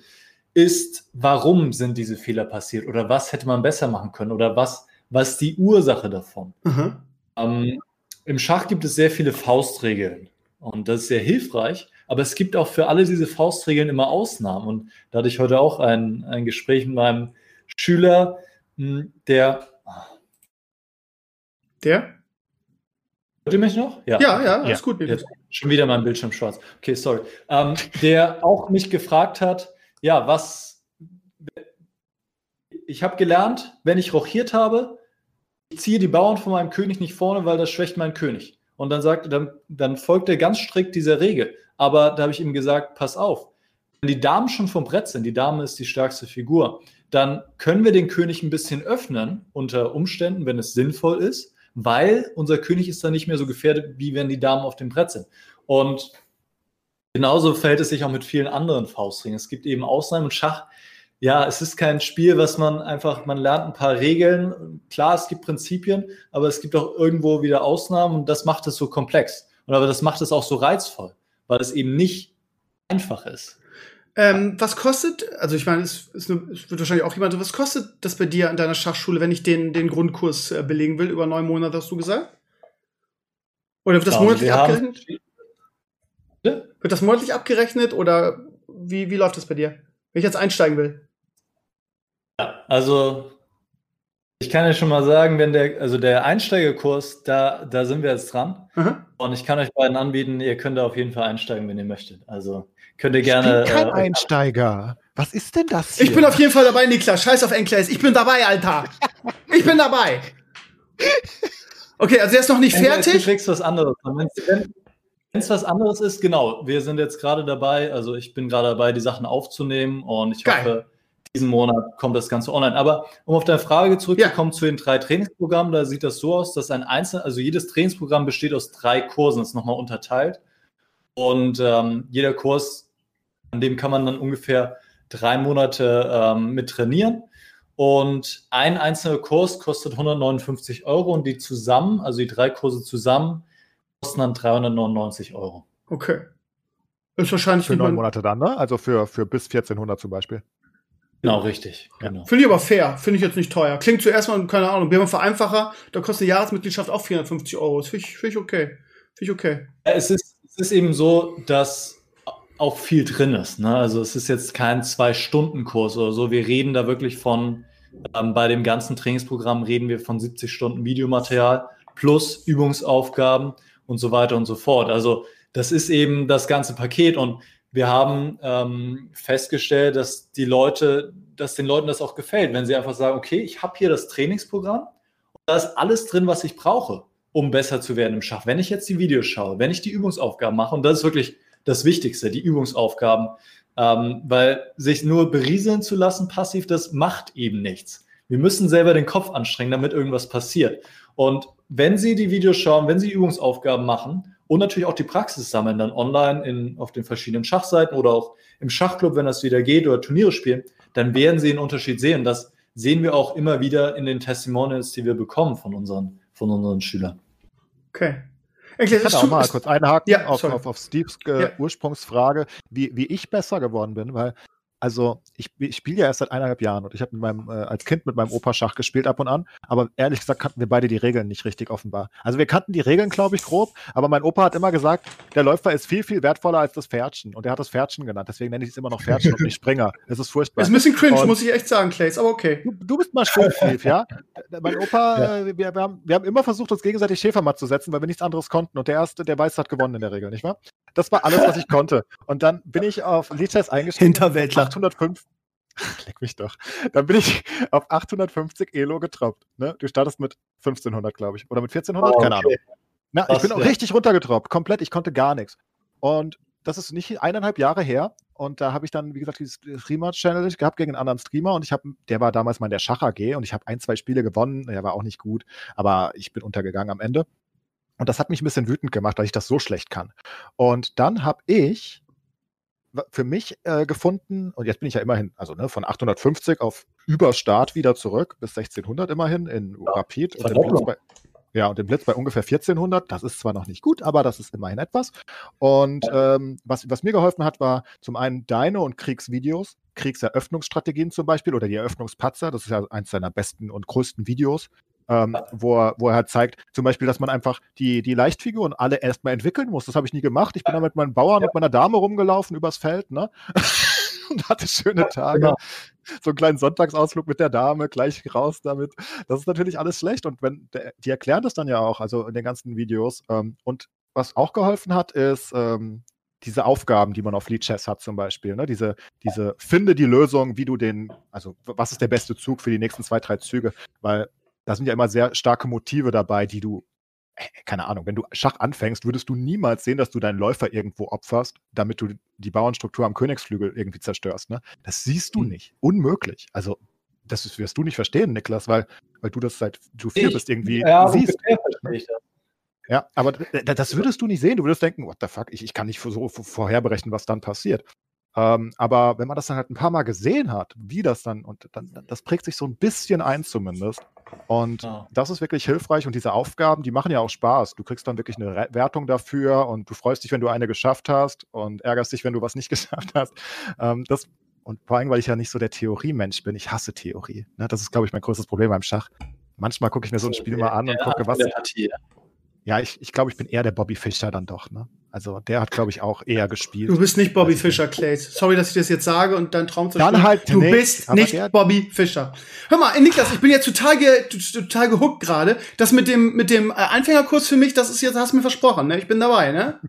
ist, warum sind diese Fehler passiert oder was hätte man besser machen können oder was, was ist die Ursache davon. Mhm. Ähm, Im Schach gibt es sehr viele Faustregeln und das ist sehr hilfreich, aber es gibt auch für alle diese Faustregeln immer Ausnahmen und da hatte ich heute auch ein, ein Gespräch mit meinem Schüler, hm, der der? Hört ihr mich noch? Ja, ja, ja alles ja. gut. Jetzt schon wieder mein Bildschirm schwarz. Okay, sorry. Ähm, der auch mich gefragt hat, ja, was. Ich habe gelernt, wenn ich rochiert habe, ich ziehe die Bauern von meinem König nicht vorne, weil das schwächt meinen König. Und dann sagt, dann, dann folgt er ganz strikt dieser Regel. Aber da habe ich ihm gesagt, pass auf, wenn die Damen schon vom Brett sind, die Dame ist die stärkste Figur, dann können wir den König ein bisschen öffnen unter Umständen, wenn es sinnvoll ist weil unser König ist dann nicht mehr so gefährdet, wie wenn die Damen auf dem Brett sind. Und genauso verhält es sich auch mit vielen anderen Faustringen. Es gibt eben Ausnahmen und Schach. Ja, es ist kein Spiel, was man einfach, man lernt ein paar Regeln. Klar, es gibt Prinzipien, aber es gibt auch irgendwo wieder Ausnahmen und das macht es so komplex. Und aber das macht es auch so reizvoll, weil es eben nicht einfach ist. Ähm, was kostet, also ich meine, es, es, wird wahrscheinlich auch jemand, was kostet das bei dir an deiner Schachschule, wenn ich den, den Grundkurs äh, belegen will, über neun Monate, hast du gesagt? Oder wird das ja, monatlich abgerechnet? Ja? Wird das monatlich abgerechnet oder wie, wie läuft das bei dir, wenn ich jetzt einsteigen will? Ja, also ich kann ja schon mal sagen, wenn der, also der Einsteigerkurs, da, da sind wir jetzt dran. Mhm. Und ich kann euch beiden anbieten, ihr könnt da auf jeden Fall einsteigen, wenn ihr möchtet. Also Könnt ihr gerne. Ich bin kein äh, Einsteiger. Was ist denn das hier? Ich bin auf jeden Fall dabei, Niklas. Scheiß auf Enclaves. Ich bin dabei, Alter. Ich bin dabei. Okay, also er ist noch nicht fertig. Du kriegst was anderes. Wenn es was anderes ist, genau. Wir sind jetzt gerade dabei, also ich bin gerade dabei, die Sachen aufzunehmen und ich Geil. hoffe, diesen Monat kommt das Ganze online. Aber um auf deine Frage zurückzukommen ja. zu den drei Trainingsprogrammen, da sieht das so aus, dass ein einzelnes, also jedes Trainingsprogramm besteht aus drei Kursen, das ist nochmal unterteilt. Und ähm, jeder Kurs, an dem kann man dann ungefähr drei Monate ähm, mit trainieren. Und ein einzelner Kurs kostet 159 Euro und die zusammen, also die drei Kurse zusammen, kosten dann 399 Euro. Okay. Ist wahrscheinlich für neun Monate dann, ne? Also für, für bis 1400 zum Beispiel. Genau, richtig. Genau. Finde ich aber fair. Finde ich jetzt nicht teuer. Klingt zuerst mal, keine Ahnung, wir haben Vereinfacher, da kostet eine Jahresmitgliedschaft auch 450 Euro. Das finde ich, find ich okay. Finde ich okay. Es ist es ist eben so, dass auch viel drin ist. Ne? Also es ist jetzt kein Zwei-Stunden-Kurs oder so. Wir reden da wirklich von, ähm, bei dem ganzen Trainingsprogramm reden wir von 70 Stunden Videomaterial plus Übungsaufgaben und so weiter und so fort. Also das ist eben das ganze Paket und wir haben ähm, festgestellt, dass die Leute, dass den Leuten das auch gefällt, wenn sie einfach sagen, okay, ich habe hier das Trainingsprogramm und da ist alles drin, was ich brauche um besser zu werden im Schach. Wenn ich jetzt die Videos schaue, wenn ich die Übungsaufgaben mache, und das ist wirklich das Wichtigste, die Übungsaufgaben, ähm, weil sich nur berieseln zu lassen passiv, das macht eben nichts. Wir müssen selber den Kopf anstrengen, damit irgendwas passiert. Und wenn Sie die Videos schauen, wenn Sie Übungsaufgaben machen und natürlich auch die Praxis sammeln, dann online in, auf den verschiedenen Schachseiten oder auch im Schachclub, wenn das wieder geht oder Turniere spielen, dann werden Sie einen Unterschied sehen. Das sehen wir auch immer wieder in den Testimonials, die wir bekommen von unseren, von unseren Schülern. Okay. Ich kann auch mal kurz einhaken ja, auf, auf, auf, Steves äh, ja. Ursprungsfrage, wie, wie ich besser geworden bin, weil also ich, ich spiele ja erst seit eineinhalb Jahren und ich habe äh, als Kind mit meinem Opa Schach gespielt ab und an, aber ehrlich gesagt kannten wir beide die Regeln nicht richtig offenbar. Also wir kannten die Regeln, glaube ich, grob, aber mein Opa hat immer gesagt, der Läufer ist viel, viel wertvoller als das Pferdchen und er hat das Pferdchen genannt, deswegen nenne ich es immer noch Pferdchen und nicht Springer. Es ist furchtbar. Ist ein bisschen cringe, und muss ich echt sagen, Clays, aber okay. Du, du bist mal Schimpflief, ja? mein Opa, ja. Äh, wir, wir, haben, wir haben immer versucht, uns gegenseitig Schäfermatt zu setzen, weil wir nichts anderes konnten und der Erste, der weiß, hat gewonnen in der Regel, nicht wahr? Das war alles, was ich konnte. Und dann bin ich auf Lichess eingestiegen. Hinterwäldler. 805 Leck mich doch. Dann bin ich auf 850 Elo getroppt. Ne? Du startest mit 1500, glaube ich. Oder mit 1400? Oh, Keine Ahnung. Na, ich bin auch richtig runtergetroppt. Komplett. Ich konnte gar nichts. Und das ist nicht eineinhalb Jahre her. und da habe ich dann, wie gesagt, dieses Streamer-Channel gehabt gegen einen anderen Streamer und ich habe, der war damals mal in der Schach AG und ich habe ein, zwei Spiele gewonnen. Der war auch nicht gut, aber ich bin untergegangen am Ende. Und das hat mich ein bisschen wütend gemacht, dass ich das so schlecht kann. Und dann habe ich für mich äh, gefunden, und jetzt bin ich ja immerhin, also ne, von 850 auf Überstart wieder zurück bis 1600 immerhin in ja, Rapid. Und den bei, ja, und den Blitz bei ungefähr 1400. Das ist zwar noch nicht gut, aber das ist immerhin etwas. Und ähm, was, was mir geholfen hat, war zum einen deine und Kriegsvideos, Kriegseröffnungsstrategien zum Beispiel oder die Eröffnungspatzer. Das ist ja eins seiner besten und größten Videos. Ähm, wo, er, wo er halt zeigt, zum Beispiel, dass man einfach die, die Leichtfiguren alle erstmal entwickeln muss. Das habe ich nie gemacht. Ich bin da mit meinen Bauern ja. und meiner Dame rumgelaufen übers Feld, ne? und hatte schöne Tage. Genau. So einen kleinen Sonntagsausflug mit der Dame, gleich raus damit. Das ist natürlich alles schlecht. Und wenn die erklären das dann ja auch, also in den ganzen Videos. Ähm, und was auch geholfen hat, ist ähm, diese Aufgaben, die man auf Lead Chess hat zum Beispiel. Ne? Diese, diese finde die Lösung, wie du den, also was ist der beste Zug für die nächsten zwei, drei Züge, weil da sind ja immer sehr starke Motive dabei, die du äh, keine Ahnung, wenn du Schach anfängst, würdest du niemals sehen, dass du deinen Läufer irgendwo opferst, damit du die Bauernstruktur am Königsflügel irgendwie zerstörst. Ne? Das siehst du hm. nicht. Unmöglich. Also, das wirst du nicht verstehen, Niklas, weil, weil du das seit du vier bist irgendwie ja, siehst. Ja, aber das würdest du nicht sehen. Du würdest denken, what the fuck, ich, ich kann nicht so vorherberechnen, was dann passiert. Ähm, aber wenn man das dann halt ein paar Mal gesehen hat, wie das dann, und dann, das prägt sich so ein bisschen ein zumindest. Und ja. das ist wirklich hilfreich. Und diese Aufgaben, die machen ja auch Spaß. Du kriegst dann wirklich eine Re Wertung dafür und du freust dich, wenn du eine geschafft hast und ärgerst dich, wenn du was nicht geschafft hast. Ähm, das, und vor allem, weil ich ja nicht so der Theoriemensch bin. Ich hasse Theorie. Ne? Das ist, glaube ich, mein größtes Problem beim Schach. Manchmal gucke ich mir so ein Spiel mal an und gucke, was. Ja, ich, ich glaube, ich bin eher der Bobby Fischer dann doch. Ne? Also der hat, glaube ich, auch eher gespielt. Du bist nicht Bobby Fischer, Clay. Sorry, dass ich das jetzt sage und dein Traum zu Dann halt Du nicht, bist nicht Bobby Fischer. Hör mal, Niklas, ich bin jetzt total, ge total gehuckt gerade. Das mit dem, mit dem äh, Anfängerkurs für mich, das ist jetzt, hast du mir versprochen, ne? Ich bin dabei, ne?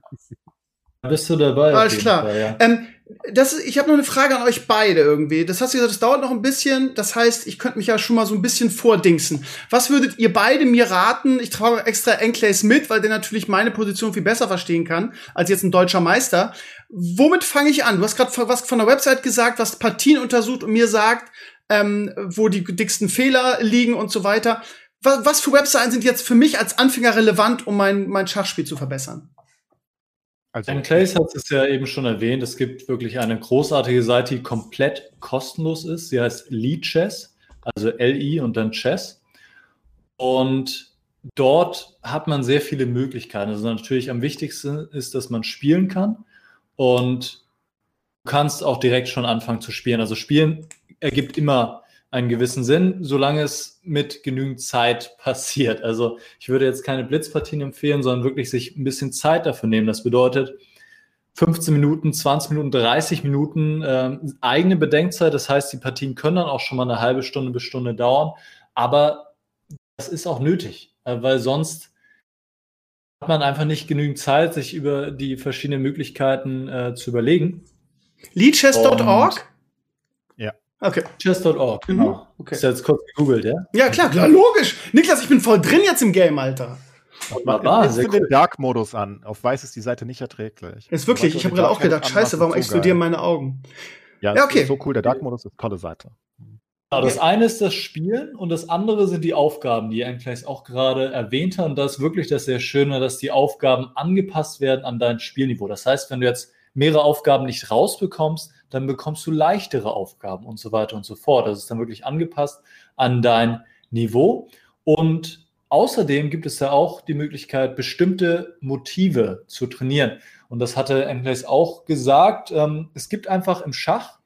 Bist du dabei? Alles klar. Fall, ja. ähm, das ich habe noch eine Frage an euch beide irgendwie. Das hast du gesagt, das dauert noch ein bisschen. Das heißt, ich könnte mich ja schon mal so ein bisschen vordingsen. Was würdet ihr beide mir raten? Ich trage extra Enclays mit, weil der natürlich meine Position viel besser verstehen kann als jetzt ein deutscher Meister. Womit fange ich an? Du hast gerade was von der Website gesagt, was Partien untersucht und mir sagt, ähm, wo die dicksten Fehler liegen und so weiter. Was, was für Webseiten sind jetzt für mich als Anfänger relevant, um mein, mein Schachspiel zu verbessern? Also, Dan Clays hat es ja eben schon erwähnt, es gibt wirklich eine großartige Seite, die komplett kostenlos ist. Sie heißt Lead Chess, also L-I und dann Chess. Und dort hat man sehr viele Möglichkeiten. Also natürlich am wichtigsten ist, dass man spielen kann. Und du kannst auch direkt schon anfangen zu spielen. Also spielen ergibt immer einen gewissen Sinn, solange es mit genügend Zeit passiert. Also ich würde jetzt keine Blitzpartien empfehlen, sondern wirklich sich ein bisschen Zeit dafür nehmen. Das bedeutet 15 Minuten, 20 Minuten, 30 Minuten äh, eigene Bedenkzeit. Das heißt, die Partien können dann auch schon mal eine halbe Stunde bis Stunde dauern. Aber das ist auch nötig, äh, weil sonst hat man einfach nicht genügend Zeit, sich über die verschiedenen Möglichkeiten äh, zu überlegen. Leadchess.org? Okay. Chess.org. Mhm. Genau. Okay. Ist jetzt kurz gegoogelt, ja? Ja, klar, klar, logisch. Niklas, ich bin voll drin jetzt im Game, Alter. Wunderbar, jetzt cool. den Dark-Modus an. Auf weiß ist die Seite nicht erträglich. Ist wirklich, ich habe gerade auch gedacht, scheiße, warum explodieren meine Augen? Ja, ja okay. Ist so cool, der Dark-Modus ist tolle Seite. Genau, das eine ist das Spielen und das andere sind die Aufgaben, die eigentlich auch gerade erwähnt haben. Und das ist wirklich das sehr Schöne, dass die Aufgaben angepasst werden an dein Spielniveau. Das heißt, wenn du jetzt mehrere Aufgaben nicht rausbekommst, dann bekommst du leichtere Aufgaben und so weiter und so fort. Das ist dann wirklich angepasst an dein Niveau. Und außerdem gibt es da auch die Möglichkeit, bestimmte Motive zu trainieren. Und das hatte Enclays auch gesagt. Ähm, es gibt einfach im Schach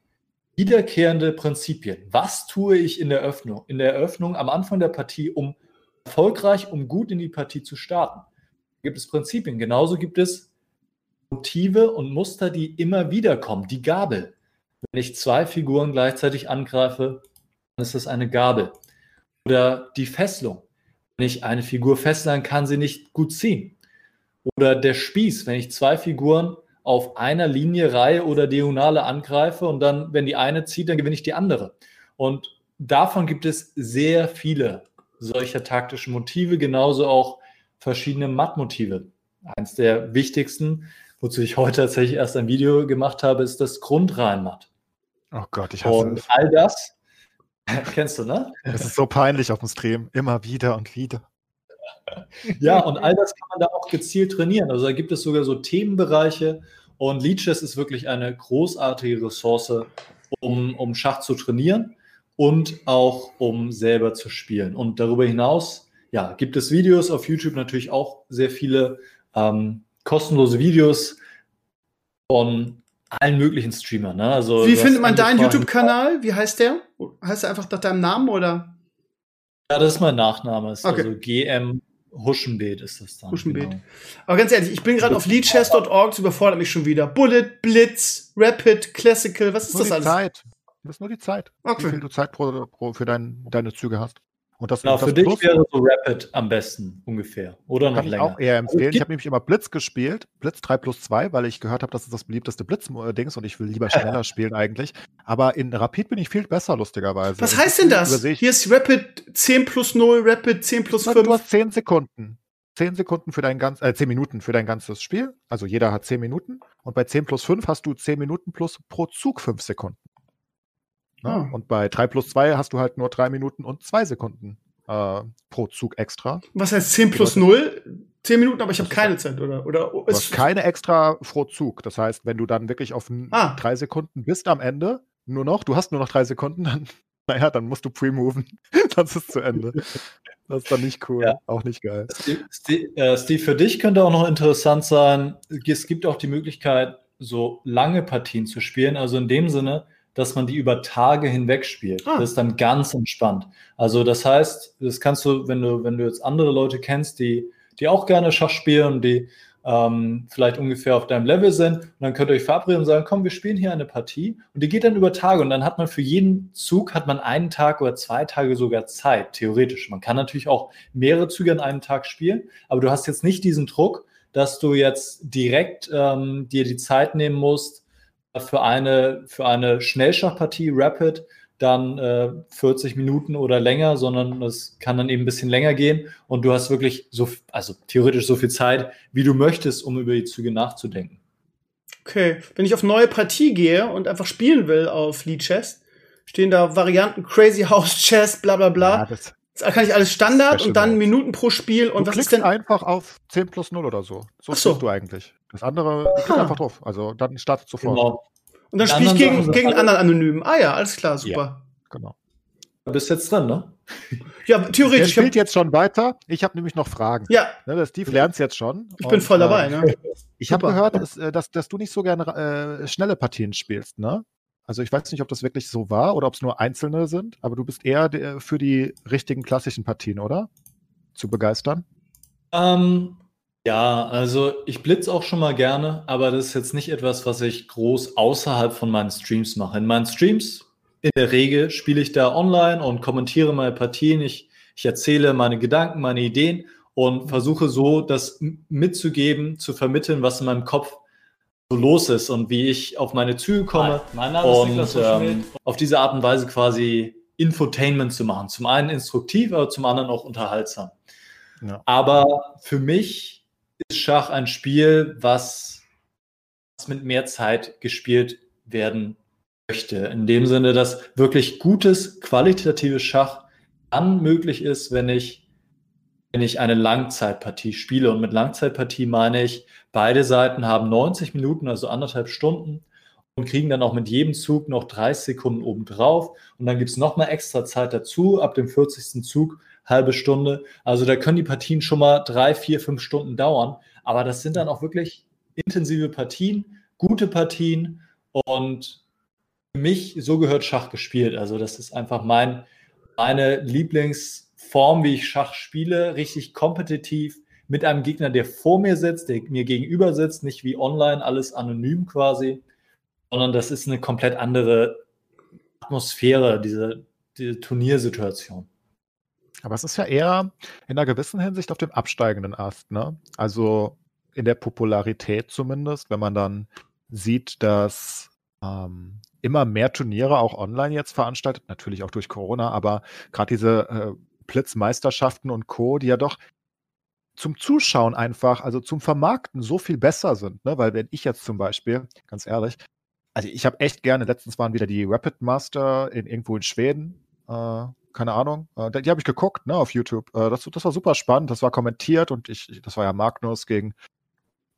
wiederkehrende Prinzipien. Was tue ich in der Eröffnung? In der Eröffnung am Anfang der Partie, um erfolgreich, um gut in die Partie zu starten. Da gibt es Prinzipien. Genauso gibt es Motive und Muster, die immer wieder kommen. Die Gabel. Wenn ich zwei Figuren gleichzeitig angreife, dann ist das eine Gabel. Oder die Fesselung. Wenn ich eine Figur fesseln, kann sie nicht gut ziehen. Oder der Spieß, wenn ich zwei Figuren auf einer Linie, Reihe oder Diagonale angreife und dann, wenn die eine zieht, dann gewinne ich die andere. Und davon gibt es sehr viele solcher taktischen Motive, genauso auch verschiedene Mattmotive. Eins der wichtigsten wozu ich heute tatsächlich erst ein Video gemacht habe, ist das Grundreinmatt. Oh Gott, ich hasse Und es. all das, kennst du, ne? Es ist so peinlich auf dem Stream. Immer wieder und wieder. Ja, und all das kann man da auch gezielt trainieren. Also da gibt es sogar so Themenbereiche und Leadchess ist wirklich eine großartige Ressource, um, um Schach zu trainieren und auch um selber zu spielen. Und darüber hinaus, ja, gibt es Videos auf YouTube natürlich auch sehr viele ähm, kostenlose Videos von allen möglichen Streamern. Ne? Also, Wie findet man deinen YouTube-Kanal? Wie heißt der? Heißt er einfach nach deinem Namen oder? Ja, das ist mein Nachname. Ist Okay. Also GM Huschenbeet ist das dann. Huschenbeet. Genau. Aber ganz ehrlich, ich bin gerade auf leadchess.org, das überfordert mich schon wieder. Bullet, Blitz, Rapid, Classical, was ist Nur das die alles? Zeit. Das ist nur die Zeit. Okay. Wie viel du Zeit pro, pro, für dein, deine Züge hast. Und das, Genau, das für dich Plus wäre so Rapid am besten ungefähr. Oder noch kann ich länger. auch eher empfehlen. Es Ich habe nämlich immer Blitz gespielt. Blitz 3 plus 2, weil ich gehört habe, das ist das beliebteste Blitz-Dings und ich will lieber schneller spielen eigentlich. Aber in Rapid bin ich viel besser, lustigerweise. Was heißt denn das? Hier ist Rapid 10 plus 0, Rapid 10 plus Du 5. hast 10 Sekunden. 10 Sekunden für dein ganz, äh, 10 Minuten für dein ganzes Spiel. Also jeder hat 10 Minuten. Und bei 10 plus 5 hast du 10 Minuten plus pro Zug 5 Sekunden. Ne? Ah. Und bei 3 plus 2 hast du halt nur 3 Minuten und 2 Sekunden äh, pro Zug extra. Was heißt 10 plus 0? 10 Minuten, aber ich habe keine Zeit, oder? oder Du hast keine extra pro Zug. Das heißt, wenn du dann wirklich auf Ah. 3 Sekunden bist am Ende, nur noch, du hast nur noch 3 Sekunden, dann, naja, dann musst du pre-moven. dann ist es zu Ende. Das ist dann nicht cool. Ja. Auch nicht geil. Steve, Steve, äh, Steve, für dich könnte auch noch interessant sein, es gibt auch die Möglichkeit, so lange Partien zu spielen, also in dem Sinne, dass man die über Tage hinweg spielt. Ah. Das ist dann ganz entspannt. Also das heißt, das kannst du, wenn du, wenn du jetzt andere Leute kennst, die, die auch gerne Schach spielen, die ähm, vielleicht ungefähr auf deinem Level sind, und dann könnt ihr euch verabreden und sagen, komm, wir spielen hier eine Partie und die geht dann über Tage und dann hat man für jeden Zug hat man einen Tag oder zwei Tage sogar Zeit, theoretisch. Man kann natürlich auch mehrere Züge an einem Tag spielen, aber du hast jetzt nicht diesen Druck, dass du jetzt direkt ähm, dir die Zeit nehmen musst für eine, für eine Schnellschachpartie, Rapid, dann äh, 40 Minuten oder länger, sondern es kann dann eben ein bisschen länger gehen und du hast wirklich so, also theoretisch so viel Zeit, wie du möchtest, um über die Züge nachzudenken. Okay, wenn ich auf neue Partie gehe und einfach spielen will auf Lead Chess, stehen da Varianten Crazy House Chess, bla bla bla. Ja, das, Da kann ich alles Standard und dann Minuten pro Spiel. Und du was klickst ist denn? einfach auf 10 plus 0 oder so. So Ach so. du eigentlich. Das andere, Ah. einfach drauf. Also dann startet sofort. Genau. Und dann spiele ich gegen, gegen einen anderen Anonymen. Ah ja, alles klar, super. genau. Du bist jetzt drin, ne? Ja, theoretisch. Hab, spielt jetzt schon weiter. Ich habe nämlich noch Fragen. ja, Ne, der Steve lernt jetzt schon. ich bin voll dabei. äh, Ne? Ich habe gehört, dass, äh, dass, dass du nicht so gerne äh, schnelle Partien spielst, ne? Also ich weiß nicht, ob das wirklich so war oder ob es nur einzelne sind, aber du bist eher der, für die richtigen klassischen Partien, oder? Zu begeistern? Ähm, ja, also ich blitz auch schon mal gerne, aber das ist jetzt nicht etwas, was ich groß außerhalb von meinen Streams mache. In meinen Streams in der Regel spiele ich da online und kommentiere meine Partien. Ich, ich erzähle meine Gedanken, meine Ideen und versuche so, das mitzugeben, zu vermitteln, was in meinem Kopf so los ist und wie ich auf meine Züge komme Mein Name und ähm, auf diese Art und Weise quasi Infotainment zu machen. Zum einen instruktiv, aber zum anderen auch unterhaltsam. Ja. Aber für mich ist Schach ein Spiel, was was mit mehr Zeit gespielt werden möchte. In dem Sinne, dass wirklich gutes, qualitatives Schach dann möglich ist, wenn ich, wenn ich eine Langzeitpartie spiele. Und mit Langzeitpartie meine ich, beide Seiten haben 90 Minuten, also anderthalb Stunden und kriegen dann auch mit jedem Zug noch 30 Sekunden obendrauf. Und dann gibt es nochmal extra Zeit dazu, ab dem 40. Zug halbe Stunde. Also da können die Partien schon mal drei, vier, fünf Stunden dauern. Aber das sind dann auch wirklich intensive Partien, gute Partien und für mich, so gehört Schach gespielt. Also das ist einfach mein, meine Lieblingsform, wie ich Schach spiele, richtig kompetitiv mit einem Gegner, der vor mir sitzt, der mir gegenüber sitzt, nicht wie online, alles anonym quasi, sondern das ist eine komplett andere Atmosphäre, diese, diese Turniersituation. Aber es ist ja eher in einer gewissen Hinsicht auf dem absteigenden Ast, ne? Also in der Popularität zumindest, wenn man dann sieht, dass ähm, immer mehr Turniere auch online jetzt veranstaltet, natürlich auch durch Corona, aber gerade diese äh, Blitzmeisterschaften und Co., die ja doch zum Zuschauen einfach, also zum Vermarkten so viel besser sind. Ne? Weil wenn ich jetzt zum Beispiel, ganz ehrlich, also ich habe echt gerne, letztens waren wieder die Rapid Master in, irgendwo in Schweden. Äh, keine Ahnung. Äh, die habe ich geguckt, ne, auf YouTube. Äh, das, das war super spannend, das war kommentiert und ich, das war ja Magnus gegen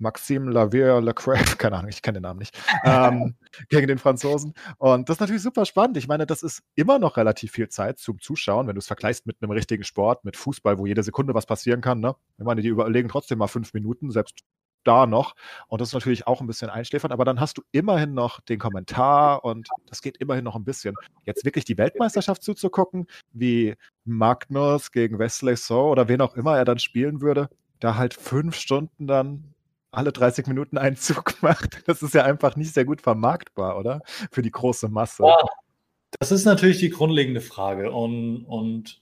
Maxime Lavier Lecrae, keine Ahnung, ich kenne den Namen nicht, ähm, gegen den Franzosen. Und das ist natürlich super spannend. Ich meine, das ist immer noch relativ viel Zeit zum Zuschauen, wenn du es vergleichst mit einem richtigen Sport, mit Fußball, wo jede Sekunde was passieren kann. Ne? Ich meine, die überlegen trotzdem mal fünf Minuten, selbst da noch. Und das ist natürlich auch ein bisschen einschläfernd, aber dann hast du immerhin noch den Kommentar und das geht immerhin noch ein bisschen. Jetzt wirklich die Weltmeisterschaft zuzugucken, wie Magnus gegen Wesley So oder wen auch immer er dann spielen würde, da halt fünf Stunden dann alle 30 Minuten einen Zug macht. Das ist ja einfach nicht sehr gut vermarktbar, oder? Für die große Masse. Ja, das ist natürlich die grundlegende Frage. Und, und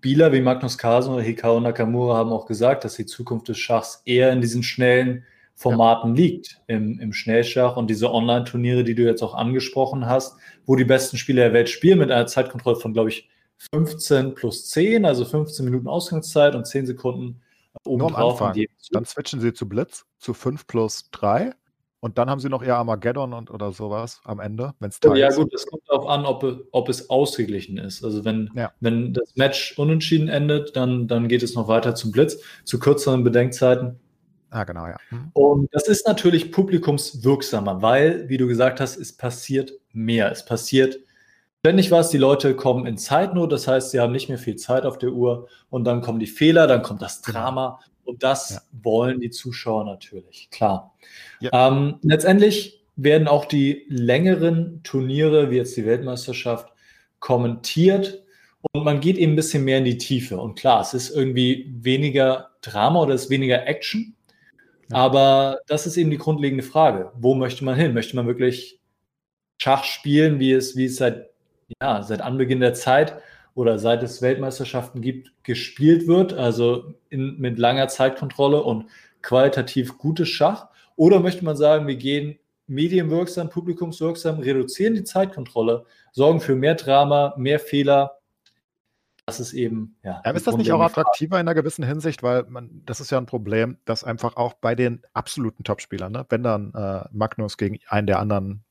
Spieler wie Magnus Carlsen oder Hikao Nakamura haben auch gesagt, dass die Zukunft des Schachs eher in diesen schnellen Formaten ja. liegt, im, im Schnellschach. Und diese Online-Turniere, die du jetzt auch angesprochen hast, wo die besten Spieler der Welt spielen, mit einer Zeitkontrolle von, glaube ich, 15 plus 10, also 15 Minuten Ausgangszeit und 10 Sekunden oben Nur am Anfang. Dann switchen sie zu Blitz, zu 5 plus 3. Und dann haben sie noch eher Armageddon und oder sowas am Ende, wenn es oh, Ja, gut, das kommt darauf an, ob, ob es ausgeglichen ist. Also wenn, ja. wenn das Match unentschieden endet, dann, dann geht es noch weiter zum Blitz, zu kürzeren Bedenkzeiten. Ah, genau, ja. Mhm. Und das ist natürlich publikumswirksamer, weil, wie du gesagt hast, es passiert mehr. Es passiert ständig was, die Leute kommen in Zeitnot, das heißt, sie haben nicht mehr viel Zeit auf der Uhr und dann kommen die Fehler, dann kommt das genau. Drama und das ja. wollen die Zuschauer natürlich, klar. Ja. Ähm, letztendlich werden auch die längeren Turniere, wie jetzt die Weltmeisterschaft, kommentiert und man geht eben ein bisschen mehr in die Tiefe. Und klar, es ist irgendwie weniger Drama oder es ist weniger Action, ja. aber das ist eben die grundlegende Frage. Wo möchte man hin? Möchte man wirklich Schach spielen, wie es, wie es seit ja, seit Anbeginn der Zeit oder seit es Weltmeisterschaften gibt, gespielt wird, also in, mit langer Zeitkontrolle und qualitativ gutes Schach? Oder möchte man sagen, wir gehen medienwirksam, publikumswirksam, reduzieren die Zeitkontrolle, sorgen für mehr Drama, mehr Fehler? Das ist eben, ja. ja ist das nicht auch attraktiver in einer gewissen Hinsicht, weil man, das ist ja ein Problem, dass einfach auch bei den absoluten Topspielern, ne, wenn dann äh, Magnus gegen einen der anderen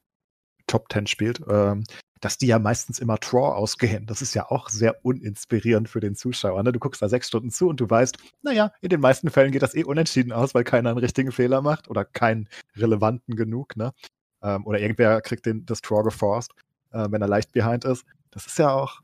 Top Ten spielt, ähm, dass die ja meistens immer Draw ausgehen. Das ist ja auch sehr uninspirierend für den Zuschauer. Ne? Du guckst da sechs Stunden zu und du weißt, naja, in den meisten Fällen geht das eh unentschieden aus, weil keiner einen richtigen Fehler macht oder keinen relevanten genug. Ne? Ähm, oder irgendwer kriegt den, das Draw geforst, äh, wenn er leicht behind ist. Das ist ja auch,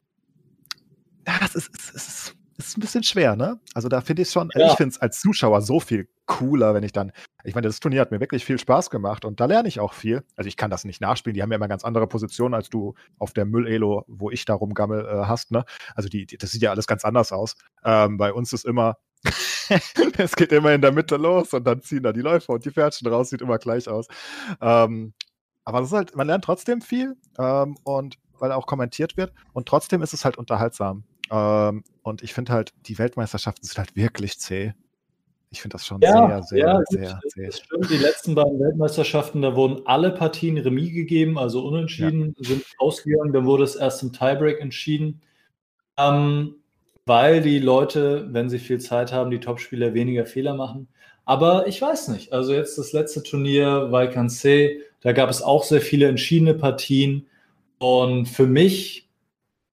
ja, das ist, ist, ist ist ein bisschen schwer, ne? Also da finde ich schon, ja. ich finde es als Zuschauer so viel cooler, wenn ich dann, ich meine, das Turnier hat mir wirklich viel Spaß gemacht und da lerne ich auch viel. Also ich kann das nicht nachspielen, die haben ja immer ganz andere Positionen, als du auf der Müll-Elo, wo ich da rumgammel, äh, hast, ne? Also die, die, das sieht ja alles ganz anders aus. Ähm, bei uns ist immer, es geht immer in der Mitte los und dann ziehen da die Läufer und die Pferdchen raus, sieht immer gleich aus. Ähm, aber das ist halt, man lernt trotzdem viel ähm, und weil auch kommentiert wird und trotzdem ist es halt unterhaltsam. Ähm, und ich finde halt, die Weltmeisterschaften sind halt wirklich zäh. Ich finde das schon ja, sehr, sehr, ja, sehr, das, zäh. Das stimmt. Die letzten beiden Weltmeisterschaften, da wurden alle Partien Remis gegeben, also unentschieden, ja. sind ausgegangen. Dann wurde es erst im Tiebreak entschieden. Ähm, weil die Leute, wenn sie viel Zeit haben, die Topspieler weniger Fehler machen. Aber ich weiß nicht. Also jetzt das letzte Turnier, Valkansee, da gab es auch sehr viele entschiedene Partien. Und für mich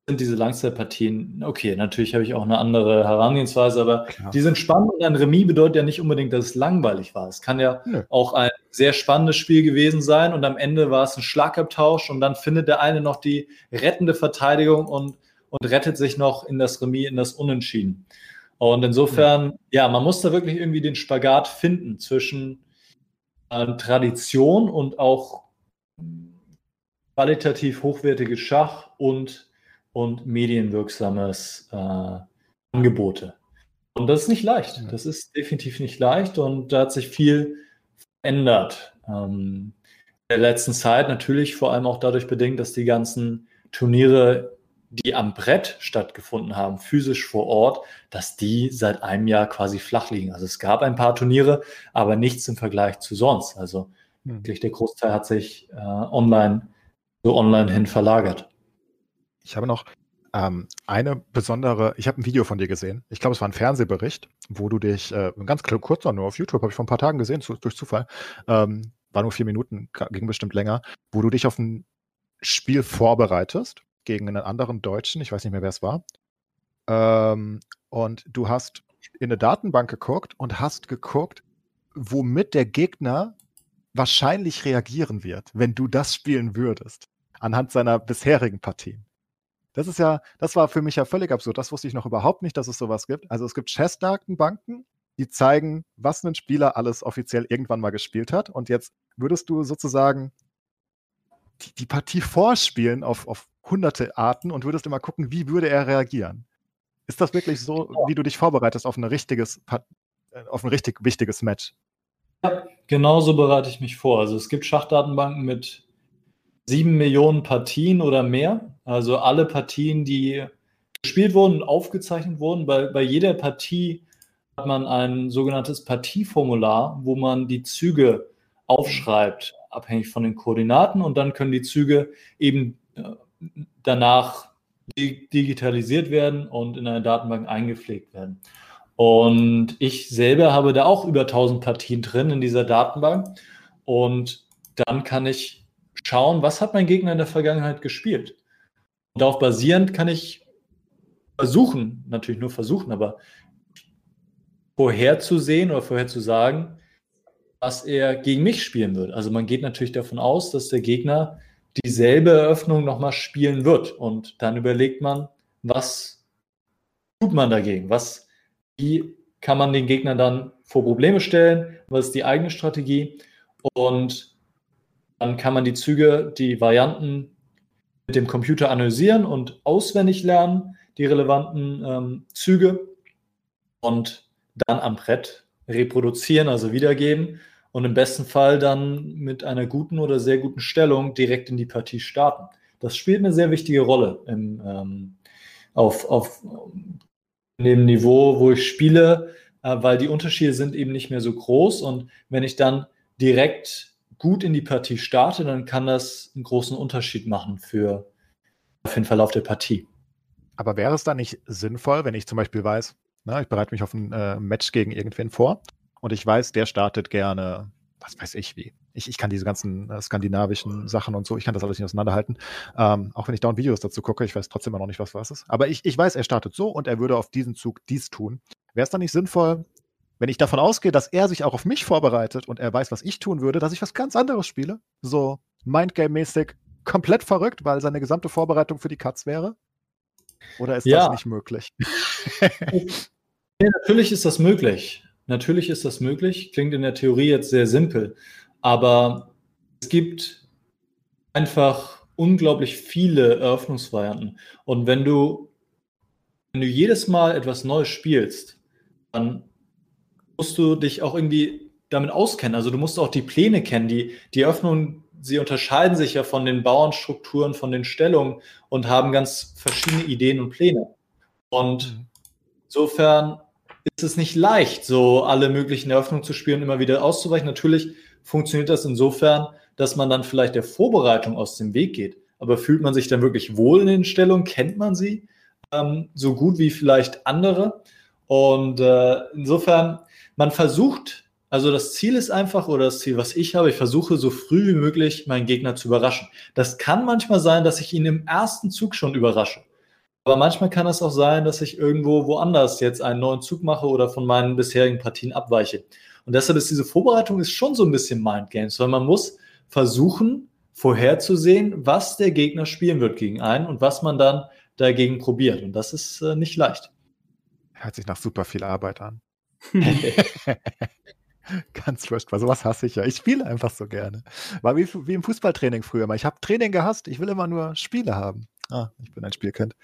sind diese Langzeitpartien, okay, natürlich habe ich auch eine andere Herangehensweise, aber Klar. die sind spannend und ein Remis bedeutet ja nicht unbedingt, dass es langweilig war. Es kann ja Nö. auch ein sehr spannendes Spiel gewesen sein und am Ende war es ein Schlagabtausch und dann findet der eine noch die rettende Verteidigung und, und rettet sich noch in das Remis, in das Unentschieden. Und insofern, ja, ja man muss da wirklich irgendwie den Spagat finden zwischen äh, Tradition und auch qualitativ hochwertiges Schach und und medienwirksames äh, Angebote. Und das ist nicht leicht. Das ist definitiv nicht leicht und da hat sich viel verändert. Ähm, in der letzten Zeit natürlich vor allem auch dadurch bedingt, dass die ganzen Turniere, die am Brett stattgefunden haben, physisch vor Ort, dass die seit einem Jahr quasi flach liegen. Also es gab ein paar Turniere, aber nichts im Vergleich zu sonst. Also hm. wirklich der Großteil hat sich äh, online so online hin verlagert. Ich habe noch Ähm, eine besondere, ich habe ein Video von dir gesehen. Ich glaube, es war ein Fernsehbericht, wo du dich, äh, ganz kurz nur auf YouTube, habe ich vor ein paar Tagen gesehen, zu, durch Zufall, ähm, war nur vier Minuten, ging bestimmt länger, wo du dich auf ein Spiel vorbereitest gegen einen anderen Deutschen, ich weiß nicht mehr, wer es war. Ähm, und du hast in eine Datenbank geguckt und hast geguckt, womit der Gegner wahrscheinlich reagieren wird, wenn du das spielen würdest, anhand seiner bisherigen Partien. Das ist ja, das war für mich ja völlig absurd. Das wusste ich noch überhaupt nicht, dass es sowas gibt. Also es gibt Chess-Datenbanken, die zeigen, was ein Spieler alles offiziell irgendwann mal gespielt hat. Und jetzt würdest du sozusagen die, die Partie vorspielen auf, auf hunderte Arten und würdest immer gucken, wie würde er reagieren. Ist das wirklich so, wie du dich vorbereitest auf, ein richtiges, äh, auf ein richtig wichtiges Match? Ja, genauso bereite ich mich vor. Also es gibt Schachdatenbanken mit sieben Millionen Partien oder mehr. Also alle Partien, die gespielt wurden und aufgezeichnet wurden. Bei, bei jeder Partie hat man ein sogenanntes Partieformular, wo man die Züge aufschreibt, abhängig von den Koordinaten. Und dann können die Züge eben äh, danach digitalisiert werden und in eine Datenbank eingepflegt werden. Und ich selber habe da auch über 1000 Partien drin in dieser Datenbank. Und dann kann ich schauen, was hat mein Gegner in der Vergangenheit gespielt. Und darauf basierend kann ich versuchen, natürlich nur versuchen, aber vorherzusehen oder vorherzusagen, was er gegen mich spielen wird. Also man geht natürlich davon aus, dass der Gegner dieselbe Eröffnung nochmal spielen wird. Und dann überlegt man, was tut man dagegen? Was, wie kann man den Gegner dann vor Probleme stellen? Was ist die eigene Strategie? Und dann kann man die Züge, die Varianten mit dem Computer analysieren und auswendig lernen, die relevanten ähm, Züge und dann am Brett reproduzieren, also wiedergeben und im besten Fall dann mit einer guten oder sehr guten Stellung direkt in die Partie starten. Das spielt eine sehr wichtige Rolle im, ähm, auf, auf dem Niveau, wo ich spiele, äh, weil die Unterschiede sind eben nicht mehr so groß und wenn ich dann direkt gut in die Partie starte, dann kann das einen großen Unterschied machen für, für den Verlauf der Partie. Aber wäre es dann nicht sinnvoll, wenn ich zum Beispiel weiß, na, ich bereite mich auf ein äh, Match gegen irgendwen vor und ich weiß, der startet gerne, was weiß ich wie. Ich, ich kann diese ganzen äh, skandinavischen Sachen und so, ich kann das alles nicht auseinanderhalten. Ähm, auch wenn ich dauernd Videos dazu gucke, ich weiß trotzdem immer noch nicht, was was ist. Aber ich, ich weiß, er startet so und er würde auf diesen Zug dies tun. Wäre es dann nicht sinnvoll, wenn ich davon ausgehe, dass er sich auch auf mich vorbereitet und er weiß, was ich tun würde, dass ich was ganz anderes spiele? So Mindgame-mäßig komplett verrückt, weil seine gesamte Vorbereitung für die Cuts wäre? Oder ist ja. das nicht möglich? ja, natürlich ist das möglich. Natürlich ist das möglich, klingt in der Theorie jetzt sehr simpel, aber es gibt einfach unglaublich viele Eröffnungsvarianten. Und wenn du, wenn du jedes Mal etwas Neues spielst, dann musst du dich auch irgendwie damit auskennen. Also du musst auch die Pläne kennen. Die, die Eröffnungen, sie unterscheiden sich ja von den Bauernstrukturen, von den Stellungen und haben ganz verschiedene Ideen und Pläne. Und mhm. insofern ist es nicht leicht, so alle möglichen Eröffnungen zu spielen und immer wieder auszuweichen. Natürlich funktioniert das insofern, dass man dann vielleicht der Vorbereitung aus dem Weg geht. Aber fühlt man sich dann wirklich wohl in den Stellungen? Kennt man sie ähm, so gut wie vielleicht andere? Und äh, insofern, man versucht, also das Ziel ist einfach, oder das Ziel, was ich habe, ich versuche so früh wie möglich meinen Gegner zu überraschen. Das kann manchmal sein, dass ich ihn im ersten Zug schon überrasche. Aber manchmal kann es auch sein, dass ich irgendwo woanders jetzt einen neuen Zug mache oder von meinen bisherigen Partien abweiche. Und deshalb ist diese Vorbereitung ist schon so ein bisschen Mindgames, weil man muss versuchen, vorherzusehen, was der Gegner spielen wird gegen einen und was man dann dagegen probiert. Und das ist äh, nicht leicht. Hört sich nach super viel Arbeit an. Ganz furchtbar. Sowas hasse ich ja. Ich spiele einfach so gerne. War wie, wie im Fußballtraining früher mal. Ich habe Training gehasst. Ich will immer nur Spiele haben. Ah, ich bin ein Spielkind.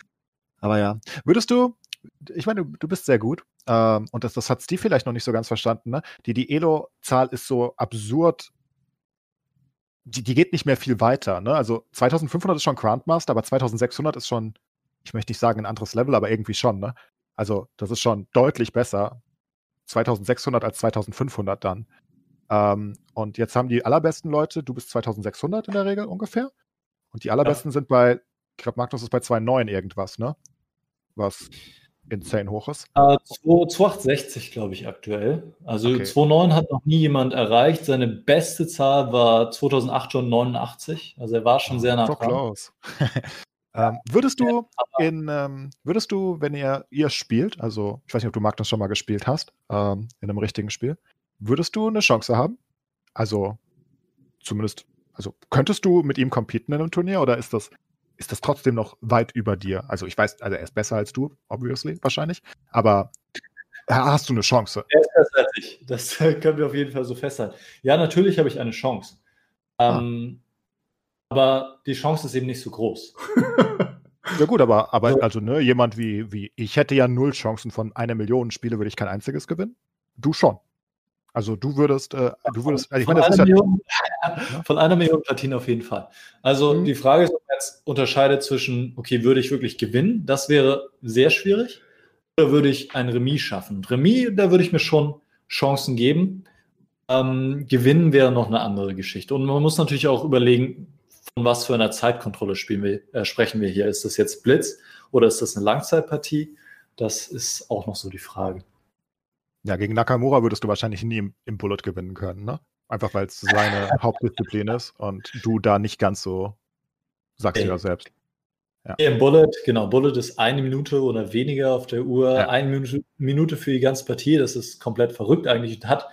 Aber ja. Würdest du, ich meine, du, du bist sehr gut, ähm, und das, das hat Steve vielleicht noch nicht so ganz verstanden, ne? Die, die Elo-Zahl ist so absurd. Die, die geht nicht mehr viel weiter, ne? Also 2500 ist schon Grandmaster, aber 2600 ist schon, ich möchte nicht sagen ein anderes Level, aber irgendwie schon, ne? Also das ist schon deutlich besser. 2600 als 2500 dann. Ähm, und jetzt haben die allerbesten Leute, du bist 2600 in der Regel ungefähr. Und die allerbesten ja. sind bei Ich glaube, Magnus ist bei 2,9 irgendwas, ne? Was insane hoch ist. Äh, 2,860 glaube ich aktuell. Also Okay. 2,9 hat noch nie jemand erreicht. Seine beste Zahl war 2008 schon 89. Also er war schon sehr nah So dran. close. ähm, würdest du in, ähm, würdest du, wenn ihr ihr spielt, also ich weiß nicht, ob du Magnus schon mal gespielt hast, ähm, in einem richtigen Spiel, würdest du eine Chance haben? Also zumindest, also könntest du mit ihm competen in einem Turnier oder ist das, ist das trotzdem noch weit über dir? Also ich weiß, also er ist besser als du, obviously, wahrscheinlich, aber hast du eine Chance? Er ist besser als ich. Das können wir auf jeden Fall so festhalten. Ja, natürlich habe ich eine Chance. Ähm, Aber die Chance ist eben nicht so groß. Ja gut, aber, aber So. also ne, jemand wie, wie ich hätte ja null Chancen von einer Million Spiele, würde ich kein einziges gewinnen. Du schon. Also du würdest, äh, du würdest, also ich Von, meine, einer ja, Million, von einer Million Platinen auf jeden Fall. Also Mhm. die Frage ist, ob man jetzt unterscheidet zwischen, okay, würde ich wirklich gewinnen? Das wäre sehr schwierig. Oder würde ich ein Remis schaffen? Remis, da würde ich mir schon Chancen geben. Ähm, gewinnen wäre noch eine andere Geschichte. Und man muss natürlich auch überlegen, von was für einer Zeitkontrolle spielen wir, äh, sprechen wir hier. Ist das jetzt Blitz oder ist das eine Langzeitpartie? Das ist auch noch so die Frage. ja, gegen Nakamura würdest du wahrscheinlich nie im, im Bullet gewinnen können, ne? Einfach weil es seine Hauptdisziplin ist und du da nicht ganz so, sagst du Nee. ja selbst. Hier Im Bullet, genau, Bullet ist eine Minute oder weniger auf der Uhr, Ja. eine Minute, Minute für die ganze Partie. Das ist komplett verrückt eigentlich. Und Hat,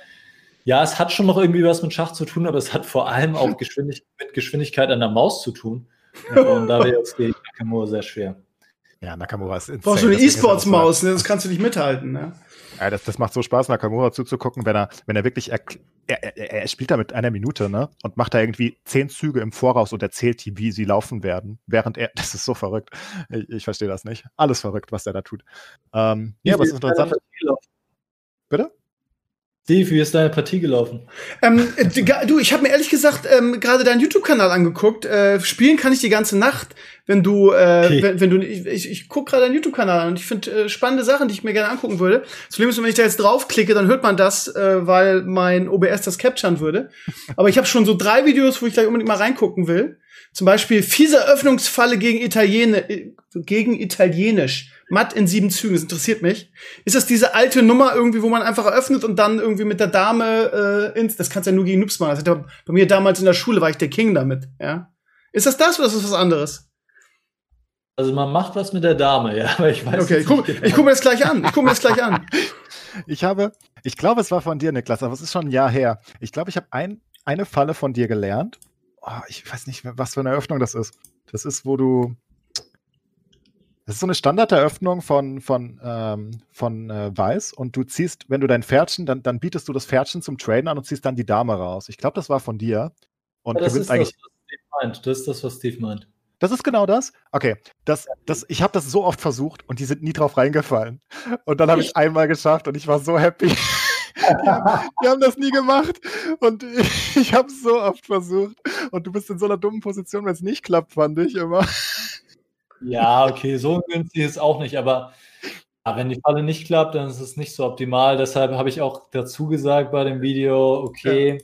ja, es hat schon noch irgendwie was mit Schach zu tun, aber es hat vor allem auch Geschwindig mit Geschwindigkeit an der Maus zu tun. Und da wäre jetzt gegen Nakamura sehr schwer. Ja, Nakamura ist insane. Brauchst du eine E-Sports-Maus, ne? das kannst du nicht mithalten. Ne? Ja, das, das macht so Spaß, Nakamura zuzugucken, wenn er, wenn er wirklich, er, er, er spielt da mit einer Minute, ne? Und macht da irgendwie zehn Züge im Voraus und erzählt die, wie sie laufen werden. Während er, das ist so verrückt. Ich, ich verstehe das nicht. Alles verrückt, was er da tut. Ähm, ja, was ist interessant. Bitte? Steve, wie ist deine Partie gelaufen? Ähm, äh, du, ich habe mir ehrlich gesagt ähm, gerade deinen YouTube-Kanal angeguckt. Äh, spielen kann ich die ganze Nacht, wenn du, äh, Okay. wenn, wenn du, ich, ich, ich gucke gerade deinen YouTube-Kanal an und ich finde äh, spannende Sachen, die ich mir gerne angucken würde. Das Problem ist, wenn ich da jetzt draufklicke, dann hört man das, äh, weil mein OBS das capturen würde. Aber ich habe schon so drei Videos, wo ich gleich unbedingt mal reingucken will. Zum Beispiel fiese Öffnungsfalle gegen Italiener, äh, gegen Italienisch. Matt in sieben Zügen, das interessiert mich. Ist das diese alte Nummer irgendwie, wo man einfach eröffnet und dann irgendwie mit der Dame äh, ins, das kannst du ja nur gegen Noobs machen. Das hat ja bei mir damals in der Schule war ich der King damit, ja. Ist das das oder ist das was anderes? Also man macht was mit der Dame, ja, aber ich weiß Okay, ich jetzt guck, nicht ich guck mir das gleich an. Ich guck mir das gleich an. Ich habe, ich glaube, es war von dir, Niklas, aber es ist schon ein Jahr her. Ich glaube, ich habe ein, eine Falle von dir gelernt. Oh, ich weiß nicht, was für eine Eröffnung das ist. Das ist, wo du. Das ist so eine Standarderöffnung von, von, ähm, von äh, Weiß und du ziehst, wenn du dein Pferdchen, dann, dann bietest du das Pferdchen zum Traden an und ziehst dann die Dame raus. Ich glaube, das war von dir. Und Ja, das ist eigentlich. das, was Steve meint. Das ist das, was Steve meint. Das ist genau das? Okay. Das, das, ich habe das so oft versucht und die sind nie drauf reingefallen. Und dann habe ich einmal geschafft und ich war so happy. Die haben, die haben das nie gemacht und ich, ich habe es so oft versucht und du bist in so einer dummen Position, wenn es nicht klappt, fand ich immer. Ja, okay, so günstig ist auch nicht, aber ja, wenn die Falle nicht klappt, dann ist es nicht so optimal. Deshalb habe ich auch dazu gesagt bei dem Video, okay,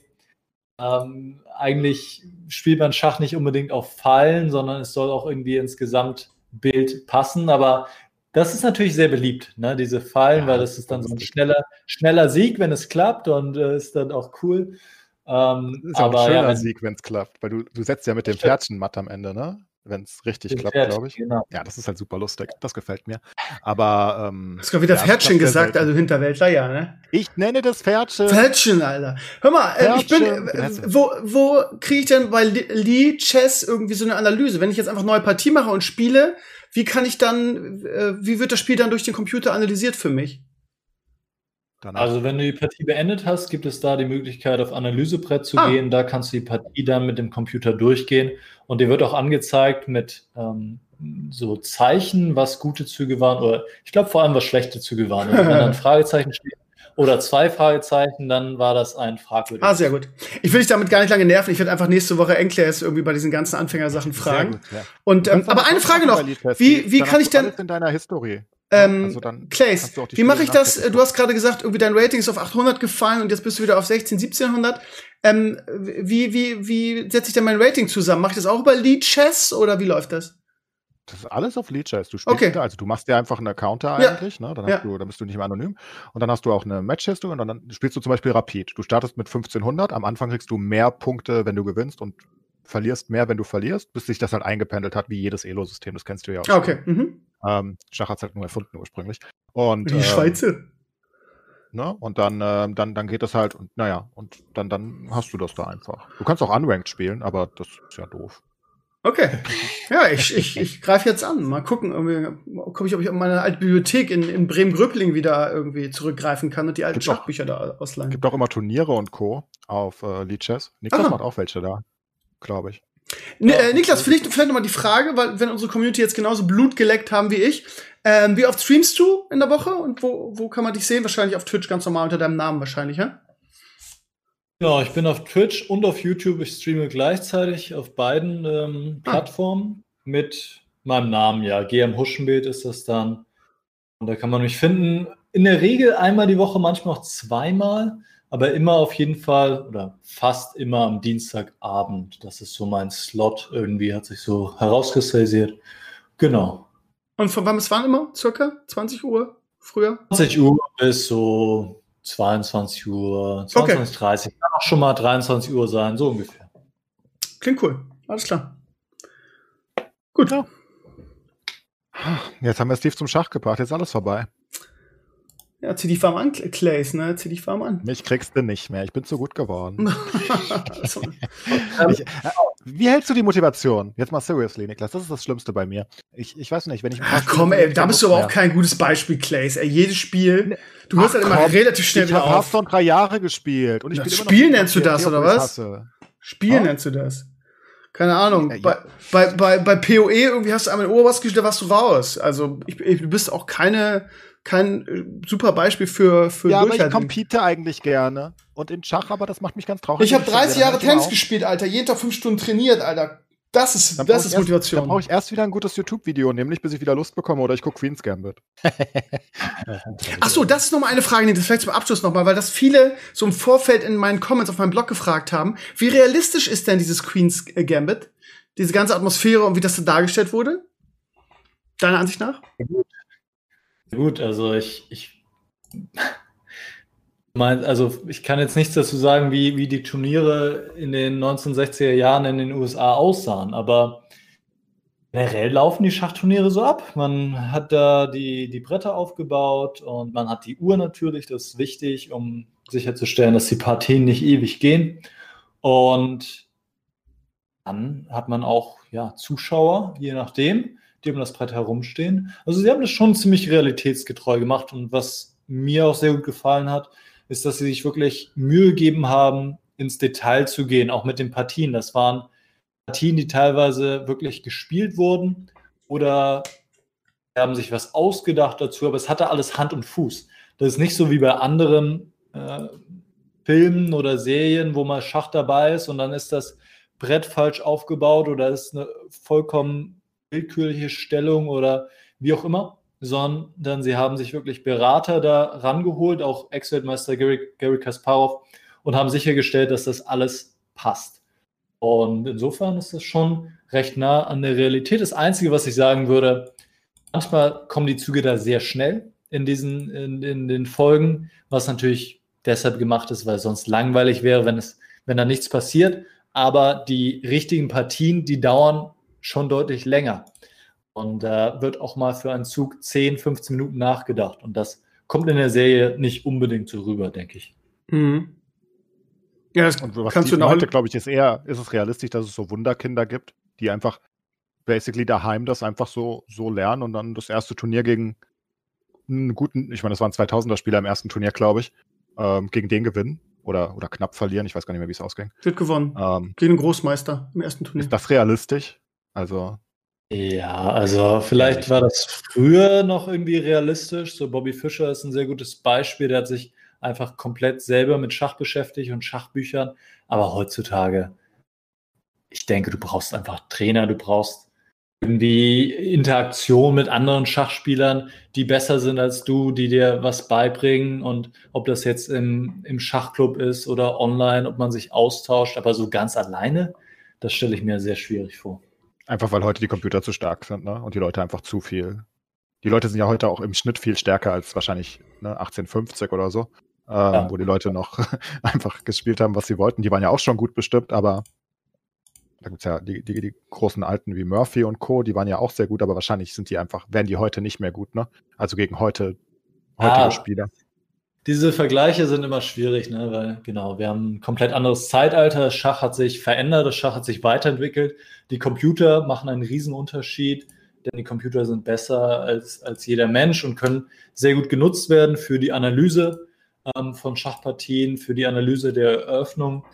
ähm, eigentlich spielt man Schach nicht unbedingt auf Fallen, sondern es soll auch irgendwie ins Gesamtbild passen. Aber das ist natürlich sehr beliebt, ne, diese Fallen, Ja, weil das ist dann so ein schneller, schneller Sieg, wenn es klappt und äh, ist dann auch cool. Ähm, Das ist auch aber ein schöner ja, wenn Sieg, wenn es klappt, weil du, du setzt ja mit dem. Pferdchen matt am Ende, ne? Wenn es richtig klappt, glaube ich. Genau. Ja, das ist halt super lustig. Das gefällt mir. Aber ähm, Hast gerade wieder ja, das Pferdchen gesagt, also Hinterwäldler, ja, ne? ich nenne das Pferdchen. Pferdchen, Alter. Hör mal, äh, ich bin, äh, wo, wo kriege ich denn bei Lee Chess irgendwie so eine Analyse? Wenn ich jetzt einfach neue Partie mache und spiele, wie kann ich dann, äh, wie wird das Spiel dann durch den Computer analysiert für mich? Danach. Also wenn du die Partie beendet hast, gibt es da die Möglichkeit, auf Analysebrett zu Ah. gehen. Da kannst du die Partie dann mit dem Computer durchgehen und dir wird auch angezeigt mit ähm, so Zeichen, was gute Züge waren oder ich glaube vor allem, was schlechte Züge waren. Und wenn dann ein Fragezeichen steht oder zwei Fragezeichen, dann war das ein fragwürdiges. Ah, sehr gut. Ich will dich damit gar nicht lange nerven. Ich werde einfach nächste Woche Enklärs irgendwie bei diesen ganzen Anfängersachen Sehr fragen. gut, ja. Und ähm, aber eine Frage noch Wie, wie kann ich denn, alles in deiner Historie. Ähm, Also dann Clays, wie mache ich das? Du hast gerade gesagt, irgendwie dein Rating ist auf 800 gefallen und jetzt bist du wieder auf 16, 1700. Ähm, wie, wie, wie setze ich denn mein Rating zusammen? Mache ich das auch über Lead Chess oder wie läuft das? Das ist alles auf Leadchess. Du spielst Okay. da, also du machst dir einfach einen Counter Ja. eigentlich, ne? Dann, Ja. du, dann bist du nicht mehr anonym. Und dann hast du auch eine Match-History und dann, dann spielst du zum Beispiel Rapid. Du startest mit 1500, am Anfang kriegst du mehr Punkte, wenn du gewinnst und verlierst mehr, wenn du verlierst, bis sich das halt eingependelt hat, wie jedes Elo-System. Das kennst du ja auch. Ah, Okay. Mhm. Ähm, Schach hat es halt nur erfunden ursprünglich. Und, Die ähm, Schweizer. Ne? Und dann, ähm, dann, dann geht das halt, und naja, und dann, dann hast du das da einfach. Du kannst auch unranked spielen, aber das ist ja doof. Okay. Ja, ich, ich, ich greife jetzt an. Mal gucken, guck ich, ob ich auf meine alte Bibliothek in, in Bremen-Gröbling wieder irgendwie zurückgreifen kann und die alten auch- Schachbücher da ausleihen. Gibt auch immer Turniere und Co. auf äh, Leadchess. Niklas Aha. macht auch welche da, glaube ich. Ne, äh, Niklas, vielleicht, vielleicht nochmal die Frage, weil wenn unsere Community jetzt genauso Blut geleckt haben wie ich, ähm, wie oft streamst du in der Woche und wo, wo kann man dich sehen? Wahrscheinlich auf Twitch ganz normal unter deinem Namen wahrscheinlich, ja? Genau, ich bin auf Twitch und auf YouTube. Ich streame gleichzeitig auf beiden ähm, Ah. Plattformen mit meinem Namen, ja. GM Huschenbild ist das dann. Und da kann man mich finden. In der Regel einmal die Woche, manchmal auch zweimal, aber immer auf jeden Fall oder fast immer am Dienstagabend. Das ist so mein Slot. Irgendwie hat sich so herauskristallisiert. Genau. Und von wann bis wann immer? Circa? 20 Uhr? Früher? 20 Uhr bis so 22 Uhr, 22, 30. Kann auch schon mal 23 Uhr sein, so ungefähr. Klingt cool. Alles klar. Gut. Ja. Jetzt haben wir Steve zum Schach gebracht, jetzt ist alles vorbei. Ja, zieh die Farm an, Cl- Clays, ne? Zieh die Farm an. Mich kriegst du nicht mehr, ich bin zu gut geworden. Also, Ich, äh, wie hältst du die Motivation? Jetzt mal seriously, Niklas, das ist das Schlimmste bei mir. Ich, ich weiß nicht, wenn ich Ach komm, ey, da bist du aber auch kein gutes Beispiel, Clays. Ey, jedes Spiel, du hörst halt immer komm, relativ schnell Ich wieder habe auf. Hearthstone drei Jahre gespielt und ich spiele immer Spiel noch nennst du das, oder ich was? Spiel Ja. nennst du das. Keine Ahnung. Ja, ja. Bei, bei, bei, bei PoE irgendwie hast du einmal in Oberbass gespielt, da warst du raus. Also ich, ich, du bist auch keine, kein äh, super Beispiel für, für Ja, aber ich compete eigentlich gerne. Und in Schach, aber das macht mich ganz traurig. Ich habe wenn 30 verliere, Jahre Tennis auf. gespielt, Alter. Jeden Tag fünf Stunden trainiert, Alter. Das ist, Dann das ist erst- Motivation. Dann brauche ich erst wieder ein gutes YouTube-Video, nämlich bis ich wieder Lust bekomme oder ich gucke Queen's Gambit. Ach so, das ist noch mal eine Frage, die das vielleicht zum Abschluss noch mal, weil das viele so im Vorfeld in meinen Comments auf meinem Blog gefragt haben. Wie realistisch ist denn dieses Queen's Gambit? Diese ganze Atmosphäre und wie das so dargestellt wurde? Deiner Ansicht nach? Gut, also ich, ich mein, also ich kann jetzt nichts dazu sagen, wie, wie die Turniere in den 1960er Jahren in den USA aussahen, aber generell laufen die Schachturniere so ab. Man hat da die, die Bretter aufgebaut und man hat die Uhr natürlich, das ist wichtig, um sicherzustellen, dass die Partien nicht ewig gehen. Und dann hat man auch ja, Zuschauer, je nachdem, die um das Brett herumstehen. Also sie haben das schon ziemlich realitätsgetreu gemacht und was mir auch sehr gut gefallen hat, ist, dass sie sich wirklich Mühe gegeben haben, ins Detail zu gehen, auch mit den Partien. Das waren Partien, die teilweise wirklich gespielt wurden oder haben sich was ausgedacht dazu, aber es hatte alles Hand und Fuß. Das ist nicht so wie bei anderen äh, Filmen oder Serien, wo mal Schach dabei ist und dann ist das Brett falsch aufgebaut oder ist eine vollkommen willkürliche Stellung oder wie auch immer, sondern sie haben sich wirklich Berater da rangeholt, auch Ex-Weltmeister Gary, Gary Kasparov, und haben sichergestellt, dass das alles passt. Und insofern ist das schon recht nah an der Realität. Das Einzige, was ich sagen würde, manchmal kommen die Züge da sehr schnell in diesen, in, in den Folgen, was natürlich deshalb gemacht ist, weil sonst langweilig wäre, wenn es, wenn da nichts passiert. Aber die richtigen Partien, die dauern schon deutlich länger. Und da äh, wird auch mal für einen Zug 10, 15 Minuten nachgedacht. Und das kommt in der Serie nicht unbedingt so rüber, denke ich. Mhm. Ja, das Und was kannst du noch. glaube ich, ist eher, ist es realistisch, dass es so Wunderkinder gibt, die einfach basically daheim das einfach so, so lernen und dann das erste Turnier gegen einen guten, ich meine, das waren 2000er Spieler im ersten Turnier, glaube ich, ähm, gegen den gewinnen oder, oder knapp verlieren. Ich weiß gar nicht mehr, wie es ausging. Wird gewonnen. Ähm, Gegen den Großmeister im ersten Turnier. ist das realistisch? Also, Ja, also vielleicht war das früher noch irgendwie realistisch. So Bobby Fischer ist ein sehr gutes Beispiel. Der hat sich einfach komplett selber mit Schach beschäftigt und Schachbüchern. Aber heutzutage, ich denke, du brauchst einfach Trainer, du brauchst irgendwie Interaktion mit anderen Schachspielern, die besser sind als du, die dir was beibringen. Und ob das jetzt im, im Schachclub ist oder online, ob man sich austauscht, aber so ganz alleine, das stelle ich mir sehr schwierig vor. Einfach weil heute die Computer zu stark sind, ne? Und die Leute einfach zu viel. Die Leute sind ja heute auch im Schnitt viel stärker als wahrscheinlich ne, 1850 oder so, ähm, ja. wo die Leute noch einfach gespielt haben, was sie wollten. Die waren ja auch schon gut bestimmt, aber da gibt es ja die, die, die, großen Alten wie Murphy und Co., die waren ja auch sehr gut, aber wahrscheinlich sind die einfach, werden die heute nicht mehr gut, ne? Also gegen heute, heutige ah, Spieler. Diese Vergleiche sind immer schwierig, ne? weil genau, wir haben ein komplett anderes Zeitalter. Das Schach hat sich verändert, das Schach hat sich weiterentwickelt. Die Computer machen einen Riesenunterschied, denn die Computer sind besser als, als jeder Mensch und können sehr gut genutzt werden für die Analyse ähm, von Schachpartien, für die Analyse der Eröffnung.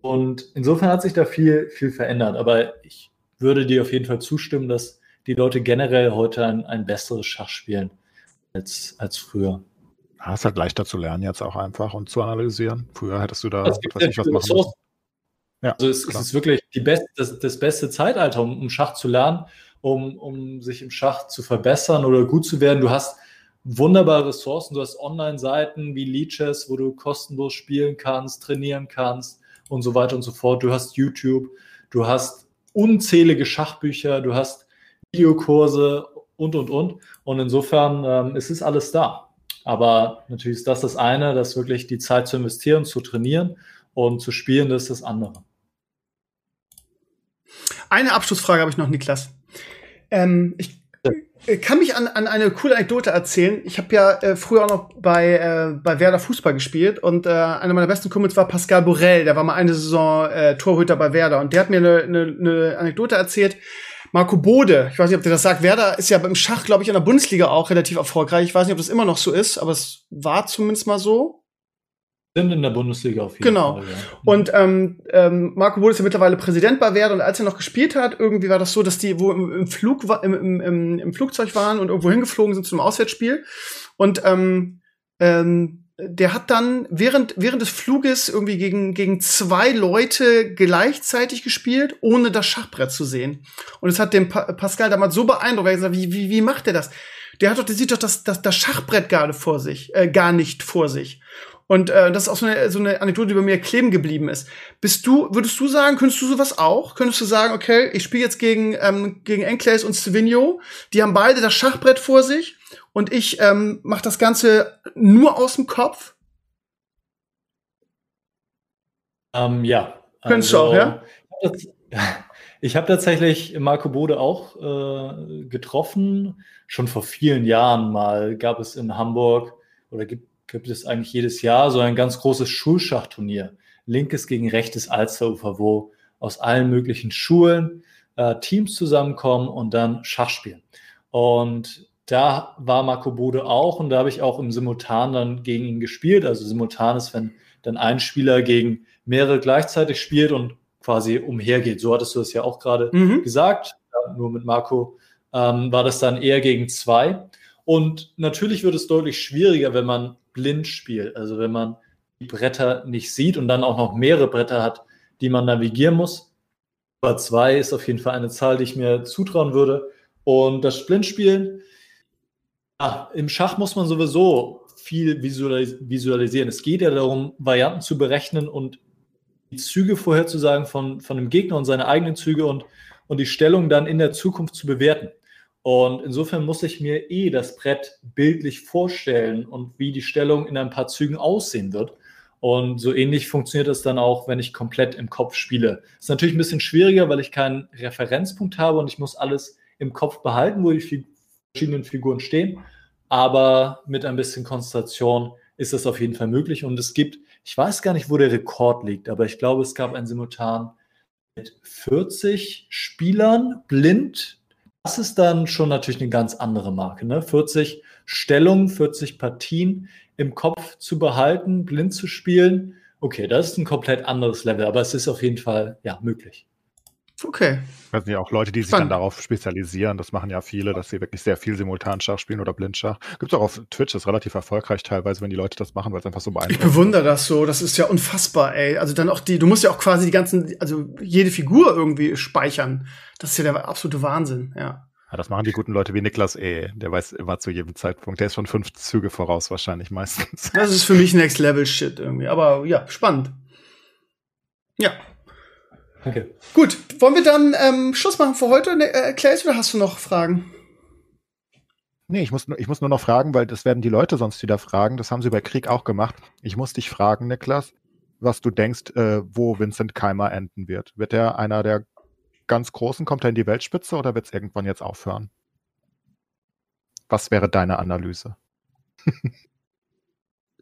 Und insofern hat sich da viel, viel verändert. Aber ich würde dir auf jeden Fall zustimmen, dass die Leute generell heute ein, ein besseres Schach spielen als, als früher. Ja, ist halt leichter zu lernen jetzt auch einfach und zu analysieren. Früher hättest du da was nicht, was machen müssen. Ja, also es, es, ist wirklich die best, das, das beste Zeitalter, um, um, Schach zu lernen, um, um sich im Schach zu verbessern oder gut zu werden. Du hast wunderbare Ressourcen, du hast Online-Seiten wie Leeches, wo du kostenlos spielen kannst, trainieren kannst und so weiter und so fort. Du hast YouTube, du hast unzählige Schachbücher, du hast Videokurse und, und, und. Und insofern ähm, es ist alles da. Aber natürlich ist das das eine, das wirklich die Zeit zu investieren, zu trainieren und zu spielen, das ist das andere. Eine Abschlussfrage habe ich noch, Niklas. Ähm, ich kann mich an, an eine coole Anekdote erzählen. Ich habe ja äh, früher auch noch bei, äh, bei Werder Fußball gespielt und äh, einer meiner besten Kumpels war Pascal Borel, der war mal eine Saison äh, Torhüter bei Werder und der hat mir eine, eine, eine Anekdote erzählt. Marco Bode, ich weiß nicht, ob der das sagt. Werder ist ja beim Schach, glaube ich, in der Bundesliga auch relativ erfolgreich. Ich weiß nicht, ob das immer noch so ist, aber es war zumindest mal so. Sind in der Bundesliga auf jeden genau. Fall. Genau. Ja. Und ähm, ähm, Marco Bode ist ja mittlerweile Präsident bei Werder und als er noch gespielt hat, irgendwie war das so, dass die wo im, im Flug im, im, im Flugzeug waren und irgendwo hingeflogen sind zum Auswärtsspiel. Und ähm, ähm, der hat dann während, während des Fluges irgendwie gegen, gegen zwei Leute gleichzeitig gespielt, ohne das Schachbrett zu sehen. Und es hat den pa Pascal damals so beeindruckt, er gesagt, wie, wie, wie macht er das? Der hat doch, der sieht doch das, das, das Schachbrett gerade vor sich, äh, gar nicht vor sich. Und äh, das ist auch so eine, so eine Anekdote, die bei mir kleben geblieben ist. Bist du, würdest du sagen, könntest du sowas auch? Könntest du sagen, okay, ich spiele jetzt gegen, ähm, gegen Enclaves und Stevino, die haben beide das Schachbrett vor sich und ich ähm, mache das Ganze nur aus dem Kopf? Ähm, ja. Könntest also, du auch, ja? Ich habe tatsächlich Marco Bode auch äh, getroffen. Schon vor vielen Jahren mal gab es in Hamburg oder gibt, gibt es eigentlich jedes Jahr so ein ganz großes Schulschachturnier. Linkes gegen rechtes Alsterufer, wo aus allen möglichen Schulen äh, Teams zusammenkommen und dann Schach spielen. Und da war Marco Bode auch und da habe ich auch im Simultan dann gegen ihn gespielt. Also Simultan ist, wenn dann ein Spieler gegen mehrere gleichzeitig spielt und quasi umhergeht. So hattest du das ja auch gerade mhm. gesagt. Ja, nur mit Marco ähm, war das dann eher gegen zwei. Und natürlich wird es deutlich schwieriger, wenn man blind spielt. Also wenn man die Bretter nicht sieht und dann auch noch mehrere Bretter hat, die man navigieren muss. Aber zwei ist auf jeden Fall eine Zahl, die ich mir zutrauen würde. Und das Blindspielen, ja, im Schach muss man sowieso viel visualis visualisieren. Es geht ja darum, Varianten zu berechnen und die Züge vorherzusagen von, von dem Gegner und seine eigenen Züge und, und die Stellung dann in der Zukunft zu bewerten. Und insofern muss ich mir eh das Brett bildlich vorstellen und wie die Stellung in ein paar Zügen aussehen wird. Und so ähnlich funktioniert das dann auch, wenn ich komplett im Kopf spiele. Ist natürlich ein bisschen schwieriger, weil ich keinen Referenzpunkt habe und ich muss alles im Kopf behalten, wo die verschiedenen Figuren stehen. Aber mit ein bisschen Konzentration ist das auf jeden Fall möglich. Und es gibt, ich weiß gar nicht, wo der Rekord liegt, aber ich glaube, es gab ein Simultan mit 40 Spielern blind. Das ist dann schon natürlich eine ganz andere Marke. Ne? 40 Stellungen, 40 Partien im Kopf zu behalten, blind zu spielen. Okay, das ist ein komplett anderes Level, aber es ist auf jeden Fall ja möglich. Okay. Das sind ja auch Leute, die sich Spannend. dann darauf spezialisieren. Das machen ja viele, dass sie wirklich sehr viel Simultanschach spielen oder Blindschach. Gibt es auch auf Twitch, das ist relativ erfolgreich teilweise, wenn die Leute das machen, weil es einfach so beeindruckend ist. Ich bewundere das so. Das ist ja unfassbar, ey. Also dann auch die, du musst ja auch quasi die ganzen, also jede Figur irgendwie speichern. Das ist ja der absolute Wahnsinn, ja. Ja, das machen die guten Leute wie Niklas E. Der weiß immer zu jedem Zeitpunkt. Der ist schon fünf Züge voraus wahrscheinlich meistens. Das ist für mich Next Level Shit irgendwie. Aber ja, spannend. Ja, Danke. Gut, wollen wir dann ähm, Schluss machen für heute? Ne, äh, Claes, oder hast du noch Fragen? Nee, ich muss, nur, ich muss nur noch fragen, weil das werden die Leute sonst wieder fragen. Das haben sie bei Krieg auch gemacht. Ich muss dich fragen, Niklas, was du denkst, äh, wo Vincent Keimer enden wird. Wird er einer der ganz Großen? Kommt er in die Weltspitze oder wird es irgendwann jetzt aufhören? Was wäre deine Analyse?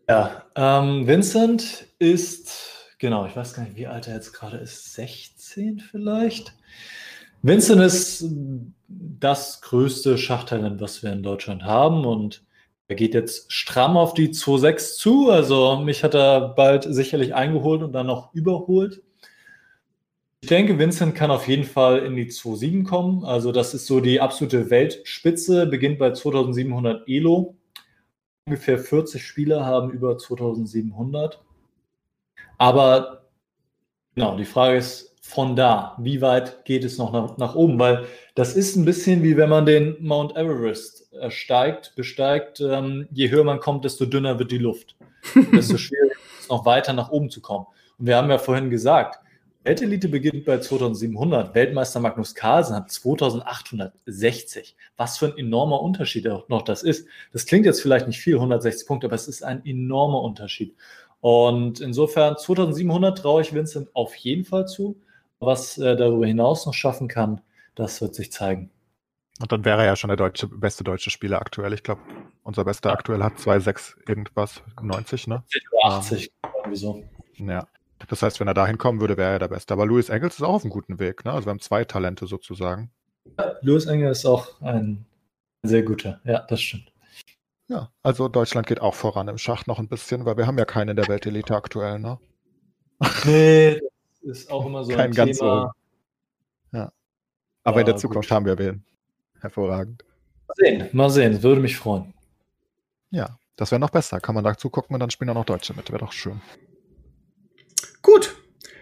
ja, ähm, Vincent ist Genau, ich weiß gar nicht, wie alt er jetzt gerade ist. 16 vielleicht? Vincent ist das größte Schachtalent, was wir in Deutschland haben und er geht jetzt stramm auf die 2.6 zu. Also mich hat er bald sicherlich eingeholt und dann noch überholt. Ich denke, Vincent kann auf jeden Fall in die 2.7 kommen. Also das ist so die absolute Weltspitze, beginnt bei 2700 Elo. Ungefähr 40 Spieler haben über 2700. Aber genau, die Frage ist von da, wie weit geht es noch nach, nach oben? Weil das ist ein bisschen wie wenn man den Mount Everest ersteigt, besteigt. Ähm, je höher man kommt, desto dünner wird die Luft. desto schwieriger ist es noch weiter nach oben zu kommen. Und wir haben ja vorhin gesagt, Weltelite beginnt bei 2700. Weltmeister Magnus Carlsen hat 2860. Was für ein enormer Unterschied auch noch das ist. Das klingt jetzt vielleicht nicht viel, 160 Punkte, aber es ist ein enormer Unterschied. Und insofern 2700 traue ich Vincent auf jeden Fall zu. Was er darüber hinaus noch schaffen kann, das wird sich zeigen. Und dann wäre er ja schon der deutsche, beste deutsche Spieler aktuell. Ich glaube, unser bester aktuell hat 2,6 irgendwas, 90, ne? 80, um, irgendwie so. Ja. Das heißt, wenn er dahin kommen würde, wäre er der Beste. Aber Louis Engels ist auch auf einem guten Weg, ne? Also wir haben zwei Talente sozusagen. Ja, Louis Engels ist auch ein sehr guter. Ja, das stimmt. Ja, also Deutschland geht auch voran im Schach noch ein bisschen, weil wir haben ja keinen in der Weltelite aktuell, ne? Nee, das ist auch immer so Kein ein ganz Thema. So. Ja. Aber ja, in der Zukunft gut. haben wir wen. Hervorragend. Mal sehen, mal sehen, würde mich freuen. Ja, das wäre noch besser. Kann man da zugucken und dann spielen auch noch Deutsche mit. Wäre doch schön. Gut,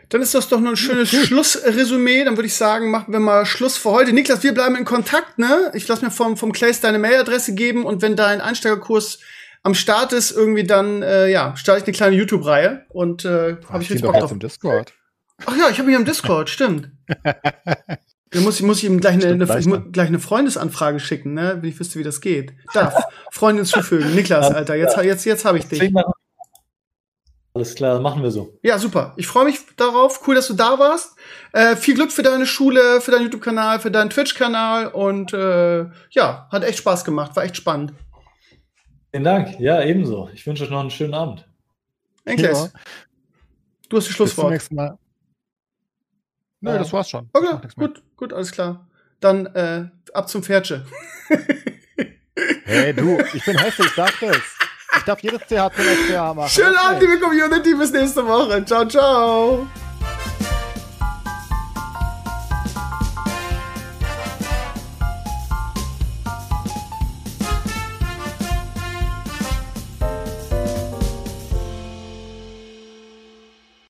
dann ist das doch nur ein schönes Schlussresümee. Dann würde ich sagen, machen wir mal Schluss für heute. Niklas, wir bleiben in Kontakt, ne? Ich lasse mir vom, vom Clays deine Mailadresse geben und wenn dein Einsteigerkurs am Start ist, irgendwie dann, äh, ja, starte ich eine kleine YouTube-Reihe und äh, habe ich richtig Bock drauf. Im Discord. Ach ja, ich habe mich im Discord, stimmt. Dann muss, muss ich ihm gleich eine, eine, ich gleich eine Freundesanfrage schicken, ne? Wie ich wüsste, wie das geht. Darf. Freundin zufügen. Niklas, Alter, jetzt, jetzt, jetzt habe ich dich. Alles klar, machen wir so. Ja, super. Ich freue mich darauf. Cool, dass du da warst. Äh, viel Glück für deine Schule, für deinen YouTube-Kanal, für deinen Twitch-Kanal und äh, ja, hat echt Spaß gemacht, war echt spannend. Vielen Dank. Ja, ebenso. Ich wünsche euch noch einen schönen Abend. Enkles. Ja. Du hast die Schlusswort. Bis zum nächsten Mal. Nö, ja. das war's schon. Okay, gut, gut, alles klar. Dann äh, ab zum Pferdsche. hey, du, ich bin hässlich, sag das. Ich darf jedes CH zum SPH machen. Schönen Abend, liebe Community. Bis nächste Woche. Ciao, ciao.